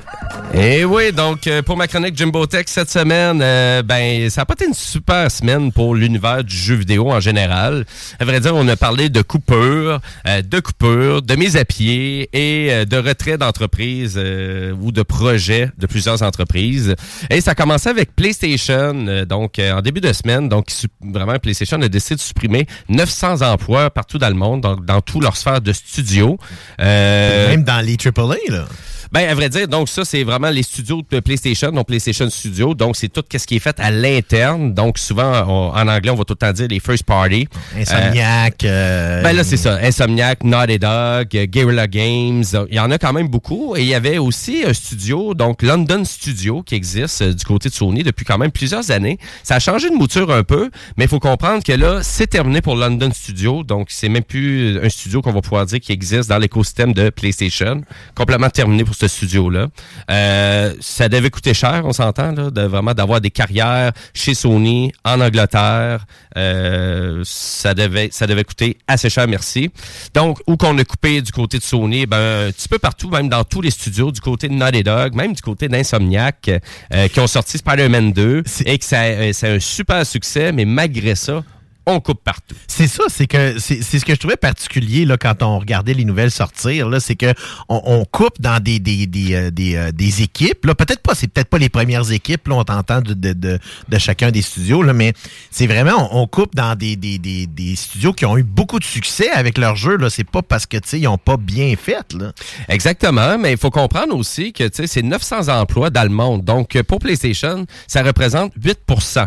[LAUGHS] Et oui, donc euh, pour ma chronique Jimbo Tech cette semaine, euh, ben ça n'a pas été une super semaine pour l'univers du jeu vidéo en général. À vrai dire, on a parlé de coupures, euh, de coupures, de mise à pied et euh, de retrait d'entreprises ou de projets de plusieurs entreprises. Et ça a commencé avec PlayStation, donc en début de semaine. Donc vraiment, PlayStation a décidé de supprimer 900 emplois partout dans le monde, dans, dans toute leur sphère de studio. Même dans les AAA, là. Ben, à vrai dire, donc ça, c'est vraiment les studios de PlayStation, donc PlayStation Studio. Donc, c'est tout ce qui est fait à l'interne. Donc, souvent, on- en anglais, on va tout le temps dire les first party. Insomniac. euh, ben là, c'est ça. Insomniac, Naughty Dog, euh, Guerrilla Games. euh, Il y en a quand même beaucoup. Et il y avait aussi un studio, donc London Studio, qui existe euh, du côté de Sony depuis quand même plusieurs années. Ça a changé de mouture un peu, mais il faut comprendre que là, c'est terminé pour London Studio. Donc, c'est même plus un studio qu'on va pouvoir dire qui existe dans l'écosystème de PlayStation. Complètement terminé pour ce studio-là. Euh, ça devait coûter cher, on s'entend, là, de vraiment d'avoir des carrières chez Sony, en Angleterre. Euh, ça devait ça devait coûter assez cher, merci. Donc, où qu'on a coupé du côté de Sony, ben, un petit peu partout, même dans tous les studios, du côté de Naughty Dog, même du côté d'Insomniac, euh, qui ont sorti Spider-Man 2, et que ça, c'est un super succès, mais malgré ça, on coupe partout. C'est ça, c'est que c'est c'est ce que je trouvais particulier là, quand on regardait les nouvelles sortir, là, c'est que on, on coupe dans des, des, des, euh, des, euh, des équipes. Là, peut-être pas, c'est peut-être pas les premières équipes, là, on t'entend de, de, de, de chacun des studios, là, mais c'est vraiment, on, on coupe dans des, des, des, des studios qui ont eu beaucoup de succès avec leur jeu. Là, c'est pas parce que tu sais, ils ont pas bien fait. Là. Exactement, mais il faut comprendre aussi que tu sais, c'est 900 emplois dans le monde. Donc, pour PlayStation, ça représente 8 euh,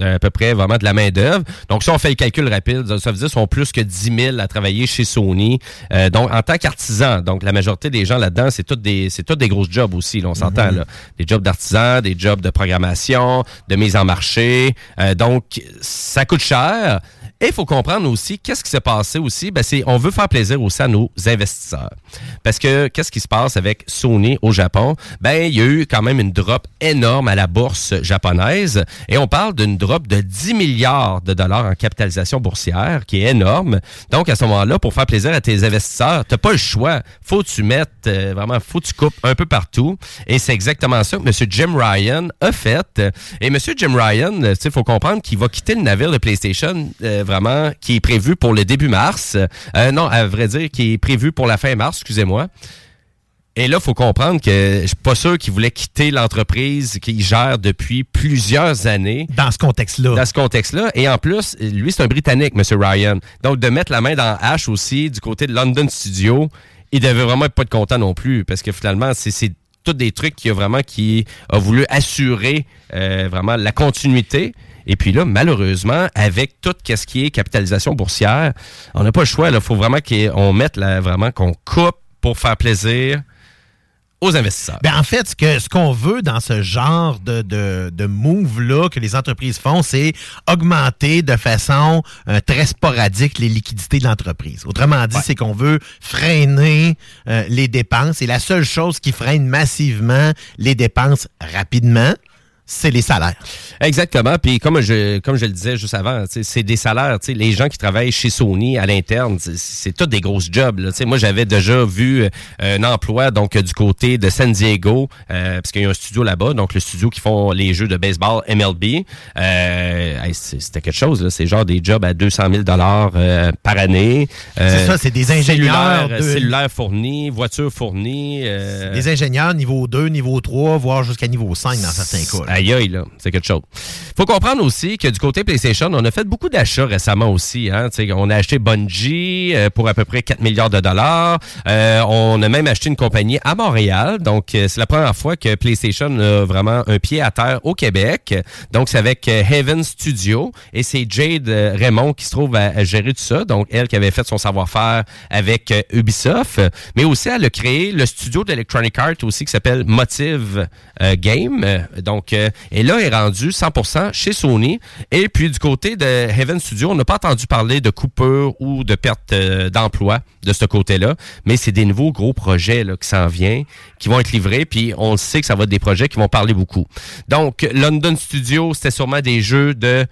à peu près vraiment de la main-d'œuvre. Donc, si on fait le calcul rapide, ça veut dire qu'ils sont plus que 10 000 à travailler chez Sony. Euh, donc, en tant qu'artisan, donc la majorité des gens là-dedans, c'est tous des c'est tous des gros jobs aussi, là, on s'entend Mhm. là. Des jobs d'artisan, des jobs de programmation, de mise en marché. Euh, donc, ça coûte cher. Et il faut comprendre aussi, qu'est-ce qui s'est passé aussi? Ben, c'est, on veut faire plaisir aussi à nos investisseurs. Parce que, qu'est-ce qui se passe avec Sony au Japon? Ben, il y a eu quand même une drop énorme à la bourse japonaise. Et on parle d'une drop de 10 milliards de dollars en capitalisation boursière, qui est énorme. Donc, à ce moment-là, pour faire plaisir à tes investisseurs, t'as pas le choix. Faut que tu mettes, euh, vraiment, faut que tu coupes un peu partout. Et c'est exactement ça que M. Jim Ryan a fait. Et M. Jim Ryan, il faut comprendre qu'il va quitter le navire de PlayStation, euh, vraiment, qui est prévu pour le début mars. Euh, non, à vrai dire, qui est prévu pour la fin mars, excusez-moi. Et là, il faut comprendre que je suis pas sûr qu'il voulait quitter l'entreprise qu'il gère depuis plusieurs années. Dans ce contexte-là. Dans ce contexte-là. Et en plus, lui, c'est un Britannique, M. Ryan. Donc, de mettre la main dans H aussi, du côté de London Studio, il devait vraiment pas être content non plus, parce que finalement, c'est c'est tous des trucs qui a vraiment qui a voulu assurer euh, vraiment la continuité. Et puis là, malheureusement, avec tout ce qui est capitalisation boursière, on n'a pas le choix. Il faut vraiment qu'on mette là, vraiment qu'on coupe pour faire plaisir aux investisseurs. Ben, en fait, ce qu'on veut dans ce genre de, de, de move-là que les entreprises font, c'est augmenter de façon euh, très sporadique les liquidités de l'entreprise. Autrement dit, c'est qu'on veut freiner euh, les dépenses et la seule chose qui freine massivement les dépenses rapidement, c'est les salaires. Exactement. Puis comme je comme je le disais juste avant, c'est des salaires. Les gens qui travaillent chez Sony à l'interne, c'est- tous des grosses jobs. Là. Moi, j'avais déjà vu euh, un emploi donc euh, du côté de San Diego, euh, parce qu'il y a un studio là-bas, donc le studio qui font les jeux de baseball MLB. Euh, hey, C'était quelque chose. là. C'est genre des jobs à 200 000 dollars euh, par année. C'est ça, c'est des ingénieurs Cellulaires, de- cellulaires fournis, voitures fournies. euh, Les ingénieurs niveau 2, niveau 3, voire jusqu'à niveau 5 dans certains cas. Aïe aïe, là, c'est quelque chose. Faut comprendre aussi que du côté PlayStation, on a fait beaucoup d'achats récemment aussi. Hein? On a acheté Bungie euh, pour à peu près 4 milliards de dollars. Euh, on a même acheté une compagnie à Montréal. Donc, euh, c'est la première fois que PlayStation a vraiment un pied à terre au Québec. Donc, c'est avec Heaven Studio et c'est Jade Raymond qui se trouve à, gérer tout ça. Donc, elle qui avait fait son savoir-faire avec Ubisoft, mais aussi elle a créé le studio d'Electronic Arts aussi qui s'appelle Motive Game. Donc, euh, et là, est rendu 100% chez Sony. Et puis, du côté de Heaven Studio, on n'a pas entendu parler de coupure ou de perte euh, d'emploi de ce côté-là, mais c'est des nouveaux gros projets là, qui s'en viennent, qui vont être livrés, puis on sait que ça va être des projets qui vont parler beaucoup. Donc, London Studio, c'était sûrement des jeux de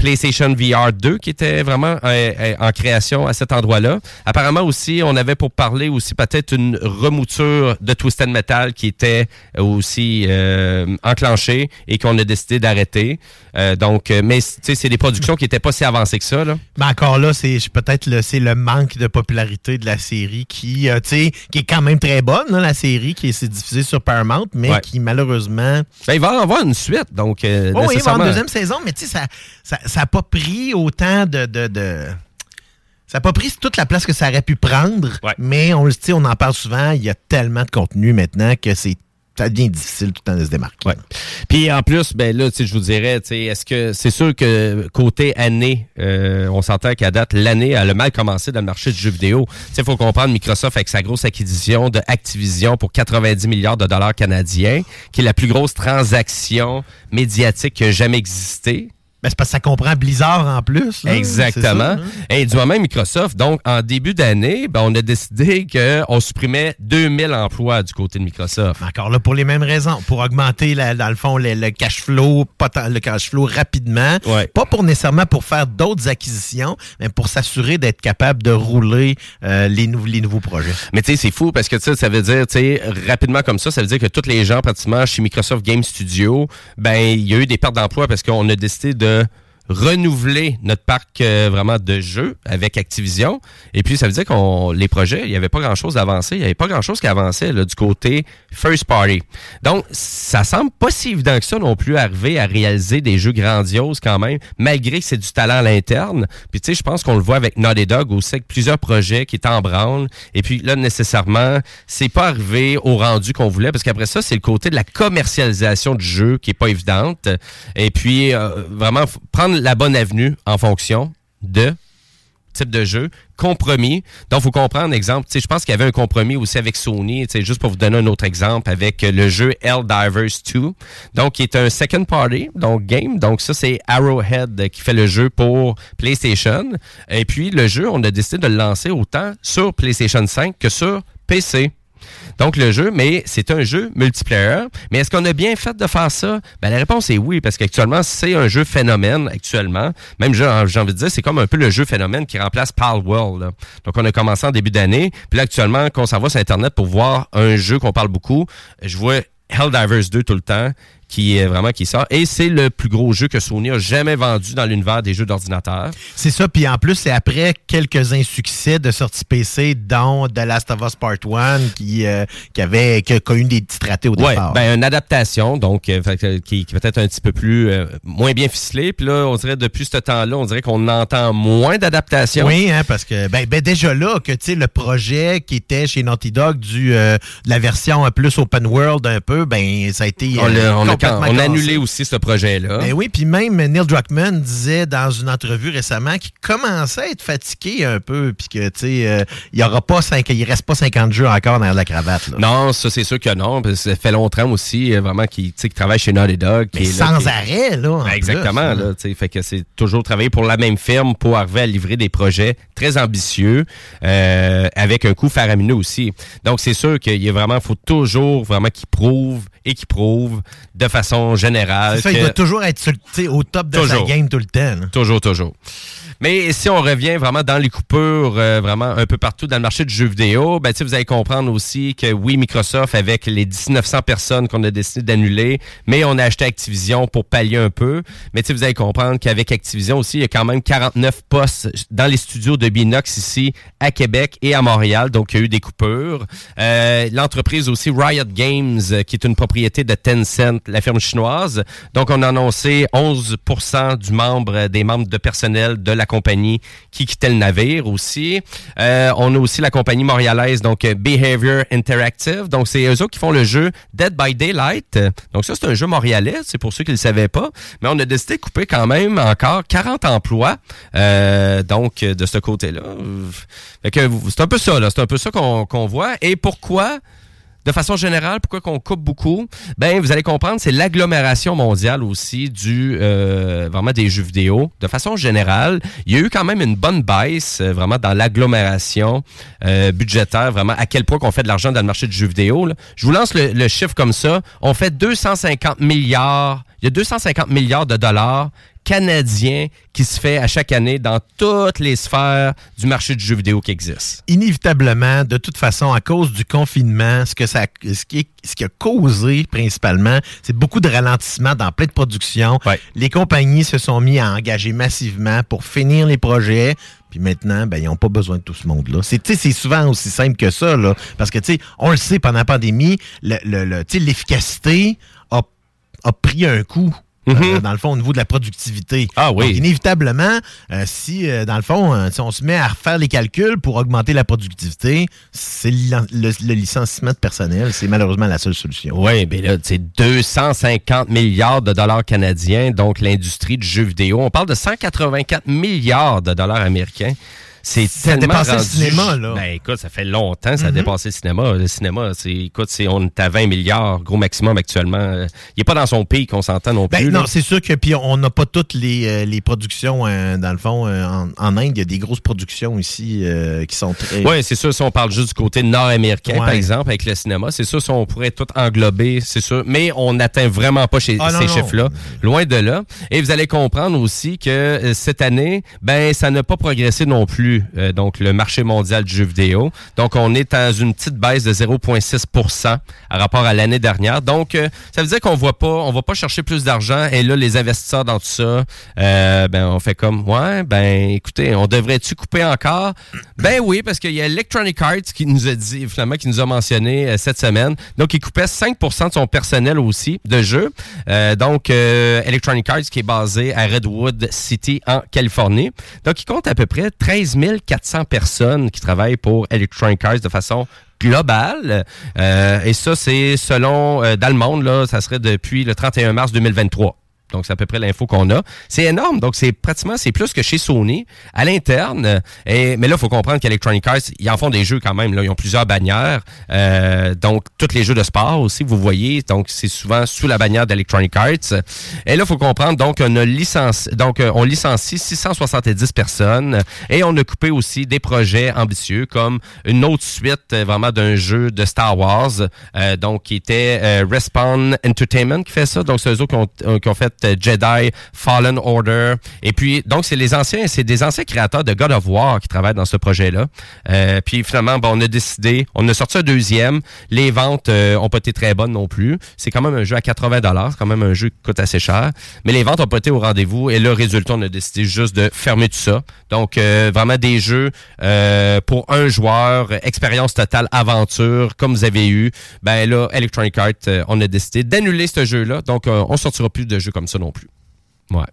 PlayStation VR 2 qui était vraiment euh, euh, en création à cet endroit-là. Apparemment aussi, on avait pour parler aussi peut-être une remouture de Twisted Metal qui était aussi euh, enclenchée et qu'on a décidé d'arrêter. Euh, donc, euh, mais tu sais, c'est des productions qui n'étaient pas si avancées que ça. Là. Mais encore là, c'est peut-être le, manque de popularité de la série qui, euh, tu sais, qui est quand même très bonne, là, la série qui est c'est diffusée sur Paramount, mais Ouais. qui malheureusement. Ben, il va y avoir une suite, donc. euh, Oh oui, il va avoir une deuxième saison, mais tu sais, ça n'a ça, ça a pas pris autant de. de, de- Ça n'a pas pris toute la place que ça aurait pu prendre, mais on le sait, on en parle souvent, il y a tellement de contenu maintenant que c'est ça devient difficile tout le temps de se démarquer. Puis en plus, ben là, je vous dirais, est-ce que c'est sûr que côté année, euh, on s'entend qu'à date, l'année a le mal commencé dans le marché du jeu vidéo. Il faut comprendre Microsoft avec sa grosse acquisition de Activision pour 90 milliards de dollars canadiens, qui est la plus grosse transaction médiatique qui a jamais existé. Ben, c'est parce que ça comprend Blizzard en plus. là. Exactement. ça, hein? Et du moment Microsoft, donc en début d'année, ben, on a décidé qu'on supprimait 2000 emplois du côté de Microsoft. Encore là, pour les mêmes raisons. Pour augmenter, la- dans le fond, le, le cash flow, le cash flow rapidement. Pas pour nécessairement pour faire d'autres acquisitions, mais pour s'assurer d'être capable de rouler euh, les, nou- les nouveaux projets. Mais tu sais, c'est fou parce que ça veut dire, tu sais, rapidement comme ça, ça veut dire que tous les gens pratiquement chez Microsoft Game Studio, ben, il y a eu des pertes d'emploi parce qu'on a décidé de the renouveler notre parc euh, vraiment de jeux avec Activision. Et puis, ça veut dire qu'on les projets, il n'y avait pas grand-chose d'avancé. Il n'y avait pas grand-chose qui avançait là, du côté first party. Donc, ça semble pas si évident que ça non plus arriver à réaliser des jeux grandioses quand même, malgré que c'est du talent à l'interne. Puis, tu sais, je pense qu'on le voit avec Naughty Dog aussi, avec plusieurs projets qui étaient en branle. Et puis, là, nécessairement, c'est pas arrivé au rendu qu'on voulait, parce qu'après ça, c'est le côté de la commercialisation du jeu qui est pas évidente. Et puis, euh, vraiment, prendre la bonne avenue en fonction de type de jeu, compromis. Donc, faut comprendre, exemple, je pense qu'il y avait un compromis aussi avec Sony, juste pour vous donner un autre exemple, avec euh, le jeu Helldivers 2, donc qui est un second party, donc game. Donc, ça, c'est Arrowhead qui fait le jeu pour PlayStation. Et puis, le jeu, on a décidé de le lancer autant sur PlayStation 5 que sur PC. Donc, le jeu, mais c'est un jeu multiplayer. Mais est-ce qu'on a bien fait de faire ça? Ben, la réponse est oui, parce qu'actuellement, c'est un jeu phénomène, actuellement. Même, j'ai envie de dire, c'est comme un peu le jeu phénomène qui remplace Palworld. là. Donc, on a commencé en début d'année. Puis là, actuellement, quand on s'en va sur Internet pour voir un jeu qu'on parle beaucoup, je vois Helldivers 2 tout le temps qui est vraiment qui sort et c'est le plus gros jeu que Sony a jamais vendu dans l'univers des jeux d'ordinateur. C'est ça, puis en plus, c'est après quelques insuccès de sortie PC, dont The Last of Us Part 1, qui, euh, qui avait qui a connu des petits ratés au Ouais, départ. ben une adaptation donc euh, que- qui, qui peut-être un petit peu plus euh, moins bien ficelée. Puis là, on dirait depuis ce temps-là, on dirait qu'on entend moins d'adaptations. Oui, hein, parce que ben, ben déjà là, que tu sais, le projet qui était chez Naughty Dog du euh, de la version euh, plus open world un peu, ben ça a été On, euh, l'a- on a, complètement on a annulé aussi ce projet-là. Ben oui, puis même Neil Druckmann disait dans une entrevue récemment qu'il commençait à être fatigué un peu, puis que tu sais, euh, il aura pas cinq, il reste pas 50 jeux encore dans la cravate. Là. Non, ça c'est sûr que non. Ça fait longtemps aussi, euh, vraiment, qui, tu sais, qui travaille chez Naughty Dog. Mais là, sans arrêt, là. en Ben, exactement. plus, là, fait que c'est toujours travailler pour la même firme pour arriver à livrer des projets très ambitieux euh, avec un coût faramineux aussi. Donc c'est sûr qu'il y a vraiment, faut toujours vraiment qu'il prouve et qu'il prouve de façon générale. Il doit toujours être au top de sa game tout le temps. là. Toujours, toujours. Mais si on revient vraiment dans les coupures, euh, vraiment un peu partout dans le marché du jeu vidéo, ben, vous allez comprendre aussi que oui, Microsoft, avec les 1900 personnes qu'on a décidé d'annuler, mais on a acheté Activision pour pallier un peu. Mais vous allez comprendre qu'avec Activision aussi, il y a quand même 49 postes dans les studios de Binox ici à Québec et à Montréal. Donc, il y a eu des coupures. Euh, L'entreprise aussi Riot Games, euh, qui est une propriété de Tencent, la firme chinoise. Donc, on a annoncé 11% du membre, des membres de personnel de la compagnie qui quittait le navire aussi. Euh, on a aussi la compagnie montréalaise, donc euh, Behavior Interactive. Donc, c'est eux autres qui font le jeu Dead by Daylight. Donc, ça, c'est un jeu montréalais, c'est pour ceux qui ne le savaient pas. Mais on a décidé de couper quand même encore 40 emplois, euh, donc, de ce côté-là. Fait que c'est un peu ça, là. C'est un peu ça qu'on voit. Et pourquoi? De façon générale, pourquoi qu'on coupe beaucoup? Ben, vous allez comprendre, c'est l'agglomération mondiale aussi du euh, vraiment des jeux vidéo. De façon générale, il y a eu quand même une bonne baisse euh, vraiment dans l'agglomération euh, budgétaire, vraiment à quel point qu'on fait de l'argent dans le marché du jeu vidéo. Je vous lance le chiffre comme ça. On fait 250 milliards, il y a 250 milliards de dollars canadiens qui se fait à chaque année dans toutes les sphères du marché du jeu vidéo qui existe. Inévitablement, de toute façon, à cause du confinement, ce que ça, ce qui, ce qui a causé principalement, c'est beaucoup de ralentissement dans plein de productions. Les compagnies se sont mis à engager massivement pour finir les projets. Puis maintenant, ben, ils n'ont pas besoin de tout ce monde-là. C'est, souvent aussi simple que ça, là. Parce que, tu sais, on le sait, pendant la pandémie, le- le- l'efficacité a, pris un coup. euh, Mhm. dans le fond, au niveau de la productivité. Ah oui. Donc, inévitablement, euh, si, euh, dans le fond, si on se met à refaire les calculs pour augmenter la productivité, c'est le, licenciement de personnel, c'est malheureusement la seule solution. Oui, mais là, c'est 250 milliards de dollars canadiens, donc l'industrie du jeu vidéo. On parle de 184 milliards de dollars américains. C'est Ça a dépassé le cinéma, là. Ben écoute, ça fait longtemps que ça a Mhm. dépassé le cinéma. Le cinéma, c'est écoute, c'est on est à 20 milliards, gros maximum actuellement. Euh, Il est pas dans son pic, on s'entend non plus. Ben, non, c'est sûr que puis on n'a pas toutes les, euh, les productions euh, dans le fond euh, en, en Inde. Il y a des grosses productions ici euh, qui sont très. Oui, c'est sûr, si on parle juste du côté nord-américain, par exemple, avec le cinéma, c'est sûr, si on pourrait tout englober, c'est sûr, mais on n'atteint vraiment pas chez, Ah, non, ces chiffres-là, loin de là. Et vous allez comprendre aussi que cette année, ben, ça n'a pas progressé non plus, euh, donc le marché mondial du jeu vidéo. Donc, on est dans une petite baisse de 0,6% à rapport à l'année dernière. Donc, euh, ça veut dire qu'on voit pas, on va pas chercher plus d'argent. Et là, les investisseurs dans tout ça, euh, ben, on fait comme, ouais, ben, écoutez, on devrait-tu couper encore? Ben oui, parce qu'il y a Electronic Arts qui nous a dit, finalement, qui nous a mentionné cette semaine. Donc, il coupait 5% de son personnel aussi de jeu. Donc, Electronic Arts qui est basé à Redwood City en Californie. Donc, il compte à peu près 13 400 personnes qui travaillent pour Electronic Arts de façon globale. Euh, et ça, c'est selon euh, dans là, ça serait depuis le 31 mars 2023. Donc, c'est à peu près l'info qu'on a. C'est énorme. Donc, c'est pratiquement, c'est plus que chez Sony à l'interne. Et, mais là, il faut comprendre qu'Electronic Arts, ils en font des jeux quand même. Là. Ils ont plusieurs bannières. Euh, donc, tous les jeux de sport aussi, vous voyez. Donc, c'est souvent sous la bannière d'Electronic Arts. Et là, il faut comprendre, donc, on a licencié, donc, euh, on licencie 670 personnes et on a coupé aussi des projets ambitieux comme une autre suite euh, vraiment d'un jeu de Star Wars, euh, donc, qui était euh, Respawn Entertainment qui fait ça. Donc, c'est eux autres qui ont, qui ont fait Jedi, Fallen Order. Et puis, donc, c'est les anciens, c'est des anciens créateurs de God of War qui travaillent dans ce projet-là. Euh, puis, finalement, bon, on a décidé, on a sorti un deuxième. Les ventes euh, ont pas été très bonnes non plus. C'est quand même un jeu à 80 c'est quand même un jeu qui coûte assez cher. Mais les ventes ont pas été au rendez-vous. Et le résultat, on a décidé juste de fermer tout ça. Donc, euh, vraiment des jeux euh, pour un joueur, expérience totale, aventure, comme vous avez eu. Ben là, Electronic Arts, euh, on a décidé d'annuler ce jeu-là. Donc, euh, on sortira plus de jeux comme ça non plus. Ouais.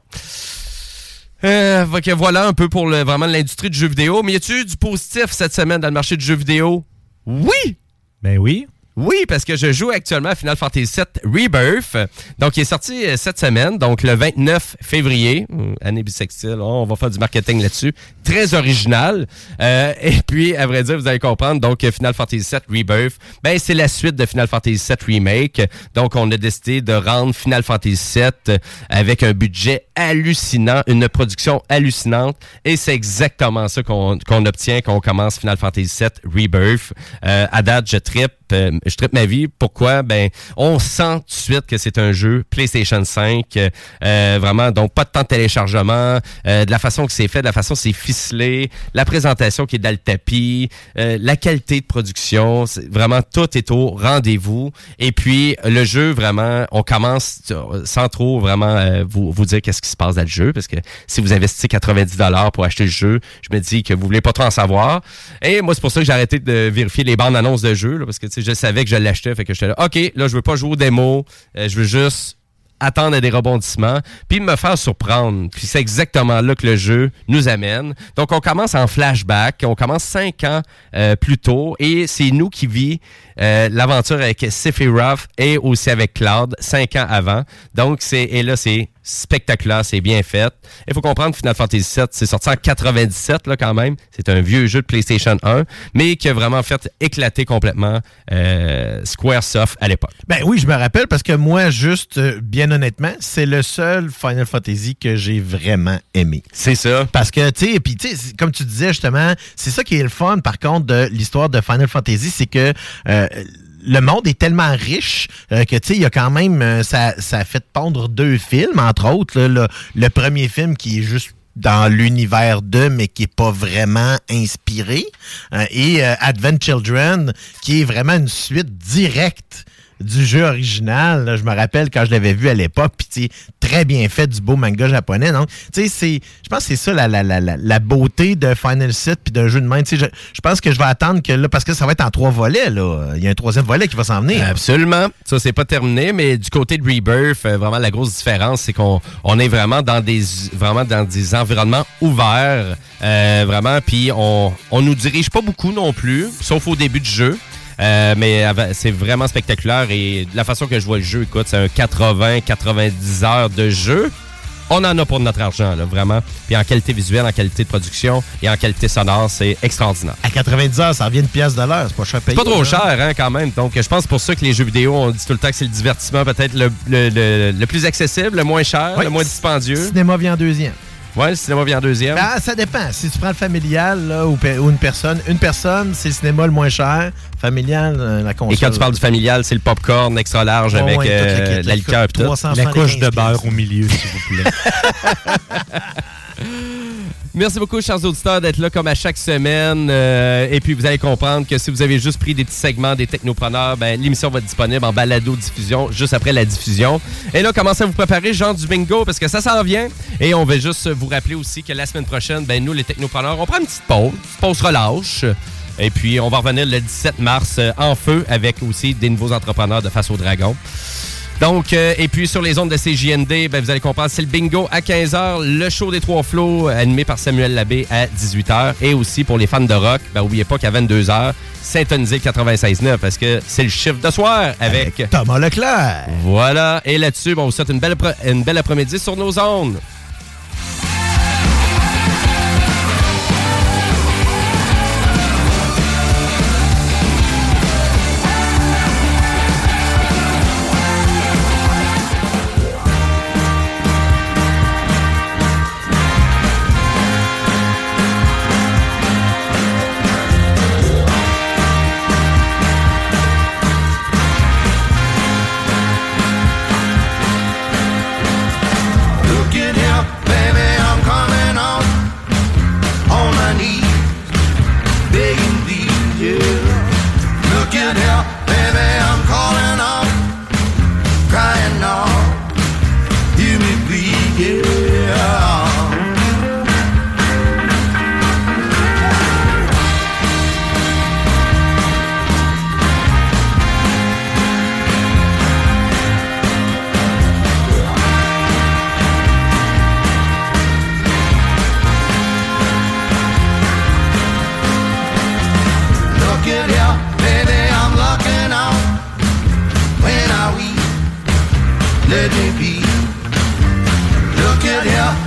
Euh, voilà un peu pour le, vraiment l'industrie du jeu vidéo. Mais y a-tu du positif cette semaine dans le marché du jeu vidéo? Oui! Ben oui. Oui, parce que je joue actuellement à Final Fantasy VII Rebirth. Donc, il est sorti euh, cette semaine, donc le 29 février. Hum, Année bisextile, oh, on va faire du marketing là-dessus. Très original. Euh, et puis, à vrai dire, vous allez comprendre, donc euh, Final Fantasy VII Rebirth, ben, c'est la suite de Final Fantasy VII Remake. Donc, on a décidé de rendre Final Fantasy VII avec un budget hallucinant, une production hallucinante. Et c'est exactement ça qu'on qu'on obtient quand on commence Final Fantasy VII Rebirth. Euh, à date, je trippe. euh, je trippe ma vie. Pourquoi? Ben, on sent tout de suite que c'est un jeu PlayStation 5. euh, vraiment, donc pas de temps de téléchargement, de la façon que c'est fait, de la façon que c'est ficelé, la présentation qui est dans le tapis, la qualité de production. Vraiment, tout est au rendez-vous. Et puis, le jeu, vraiment, on commence sans trop vraiment vous, vous dire qu'est-ce qui se passe dans le jeu, parce que si vous investissez 90 pour acheter le jeu, je me dis que vous voulez pas trop en savoir. Et moi, c'est pour ça que j'ai arrêté de vérifier les bandes annonces de jeu, parce que je savais que je l'achetais, fait que j'étais là, OK, là, je veux pas jouer aux démos, euh, je veux juste attendre à des rebondissements, puis me faire surprendre. Puis c'est exactement là que le jeu nous amène. Donc on commence en flashback, on commence cinq ans euh, plus tôt, et c'est nous qui vit euh, l'aventure avec Sephiroth et aussi avec Cloud cinq ans avant. Donc c'est et là c'est spectaculaire, c'est bien fait. Il faut comprendre que Final Fantasy VII, c'est sorti en 97 là quand même. C'est un vieux jeu de PlayStation 1, mais qui a vraiment fait éclater complètement euh, Squaresoft à l'époque. Ben oui, je me rappelle parce que moi, juste, euh, bien honnêtement, c'est le seul Final Fantasy que j'ai vraiment aimé. C'est ça. Parce que, tu sais, puis tu sais, comme tu disais justement, c'est ça qui est le fun, par contre, de l'histoire de Final Fantasy, c'est que euh, le monde est tellement riche euh, que, tu sais, il y a quand même, euh, ça, ça fait pondre deux films, entre autres. le, premier film qui est juste dans l'univers de, mais qui est pas vraiment inspiré. Euh, et euh, Advent Children, qui est vraiment une suite directe du jeu original. je me rappelle quand je l'avais vu à l'époque, puis très bien fait du beau manga japonais. Je pense que c'est ça la, la, la, beauté de Final Set puis d'un jeu de main. Je, pense que je vais attendre que là, parce que ça va être en trois volets. Là. Il y a un troisième volet qui va s'en venir. Absolument. Ça, c'est pas terminé, mais du côté de Rebirth, euh, vraiment, la grosse différence, c'est qu'on on est vraiment dans des vraiment dans des environnements ouverts. euh, vraiment, puis on, on nous dirige pas beaucoup non plus, sauf au début du jeu. Euh, mais c'est vraiment spectaculaire et de la façon que je vois le jeu, écoute, c'est un 80-90 heures de jeu. On en a pour notre argent, là, vraiment. Puis en qualité visuelle, en qualité de production et en qualité sonore, c'est extraordinaire. À 90 heures, ça revient une pièce de l'heure. C'est pas cher C'est payé. pas trop cher, hein, quand même. Donc, je pense pour ça que les jeux vidéo, on dit tout le temps que c'est le divertissement peut-être le, le- le- le plus accessible, le moins cher, Oui. le moins dispendieux. Le cinéma vient en deuxième. Ouais, le cinéma vient en deuxième. Ben, ça dépend. Si tu prends le familial là, ou, une personne, une personne, c'est le cinéma le moins cher. Familial, euh, la console. Et quand tu parles du familial, c'est le popcorn extra large avec ouais, euh, la liqueur et tout. 375 La couche de beurre au milieu, s'il vous plaît. [LAUGHS] Merci beaucoup, chers auditeurs, d'être là comme à chaque semaine. Euh, et puis, vous allez comprendre que si vous avez juste pris des petits segments des technopreneurs, ben, l'émission va être disponible en balado-diffusion juste après la diffusion. Et là, commencez à vous préparer, genre du bingo, parce que ça s'en vient. Et on va juste vous rappeler aussi que la semaine prochaine, ben, nous, les technopreneurs, on prend une petite pause, pause relâche. Et puis, on va revenir le 17 mars euh, en feu avec aussi des nouveaux entrepreneurs de Face au Dragon. Donc, euh, et puis sur les ondes de CJND, ben, vous allez comprendre, c'est le bingo à 15h, le show des trois flots animé par Samuel Labbé à 18h. Et aussi pour les fans de rock, ben, n'oubliez pas qu'à 22h, synthonisez le 96.9 parce que c'est le chiffre de soir avec, Thomas Leclerc. Voilà. Et là-dessus, on vous souhaite une belle, une belle après-midi sur nos ondes. Look at here,